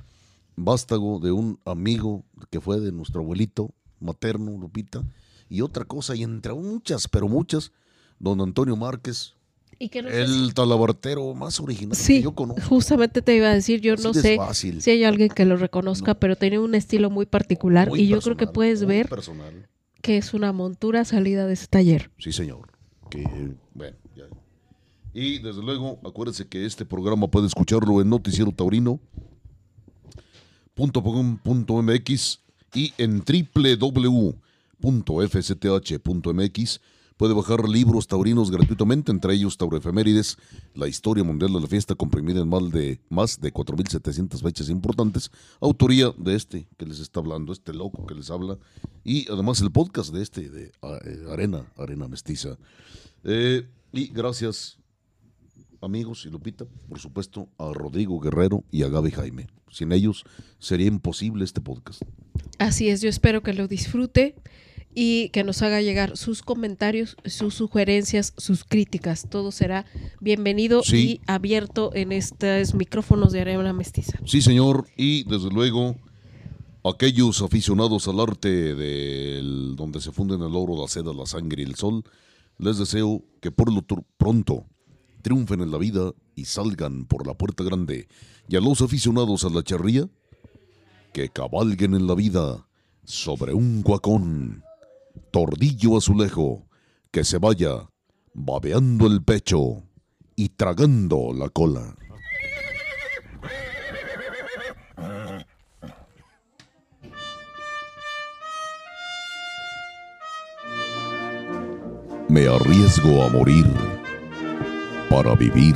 S1: vástago de un amigo que fue de nuestro abuelito materno, Lupita, y otra cosa, y entre muchas, pero muchas, don Antonio Márquez,
S2: Y que no sé
S1: el talabartero más original
S2: Sí,
S1: que yo conozco.
S2: justamente te iba a decir, yo
S1: Así
S2: no sé
S1: fácil.
S2: si hay alguien que lo reconozca, pero tiene un estilo muy particular
S1: Muy
S2: y yo creo que puedes
S1: muy
S2: ver
S1: personal.
S2: que es una montura salida de ese taller.
S1: Sí, señor. Que, bueno, ya. Y desde luego, acuérdense que este programa puede escucharlo en Noticiero Taurino .com.mx y en www.fsth.mx puede bajar libros taurinos gratuitamente, entre ellos Taurefemérides, la historia mundial de la fiesta comprimida en más de, más de 4.700 fechas importantes, autoría de este que les está hablando, este loco que les habla, y además el podcast de este, de ah, eh, Arena, Arena Mestiza. Eh, y gracias amigos y Lupita, por supuesto, a Rodrigo Guerrero y a Gaby Jaime. Sin ellos sería imposible este podcast.
S2: Así es, yo espero que lo disfrute y que nos haga llegar sus comentarios, sus sugerencias, sus críticas. Todo será bienvenido
S1: Sí.
S2: y abierto en estos micrófonos de Arena Mestiza.
S1: Sí, señor, y desde luego aquellos aficionados al arte del donde se funden el oro, la seda, la sangre y el sol, les deseo que por lo pronto triunfen en la vida y salgan por la puerta grande. Y a los aficionados a la charría, que cabalguen en la vida sobre un guacón, tordillo azulejo, que se vaya babeando el pecho y tragando la cola. Me arriesgo a morir para vivir.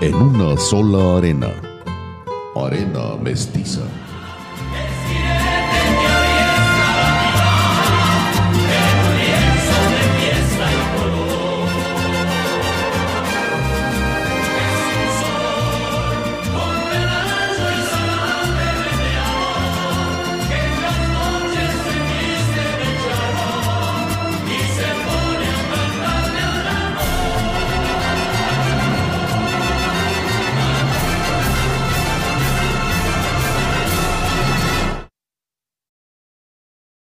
S1: en una sola arena. Arena mestiza.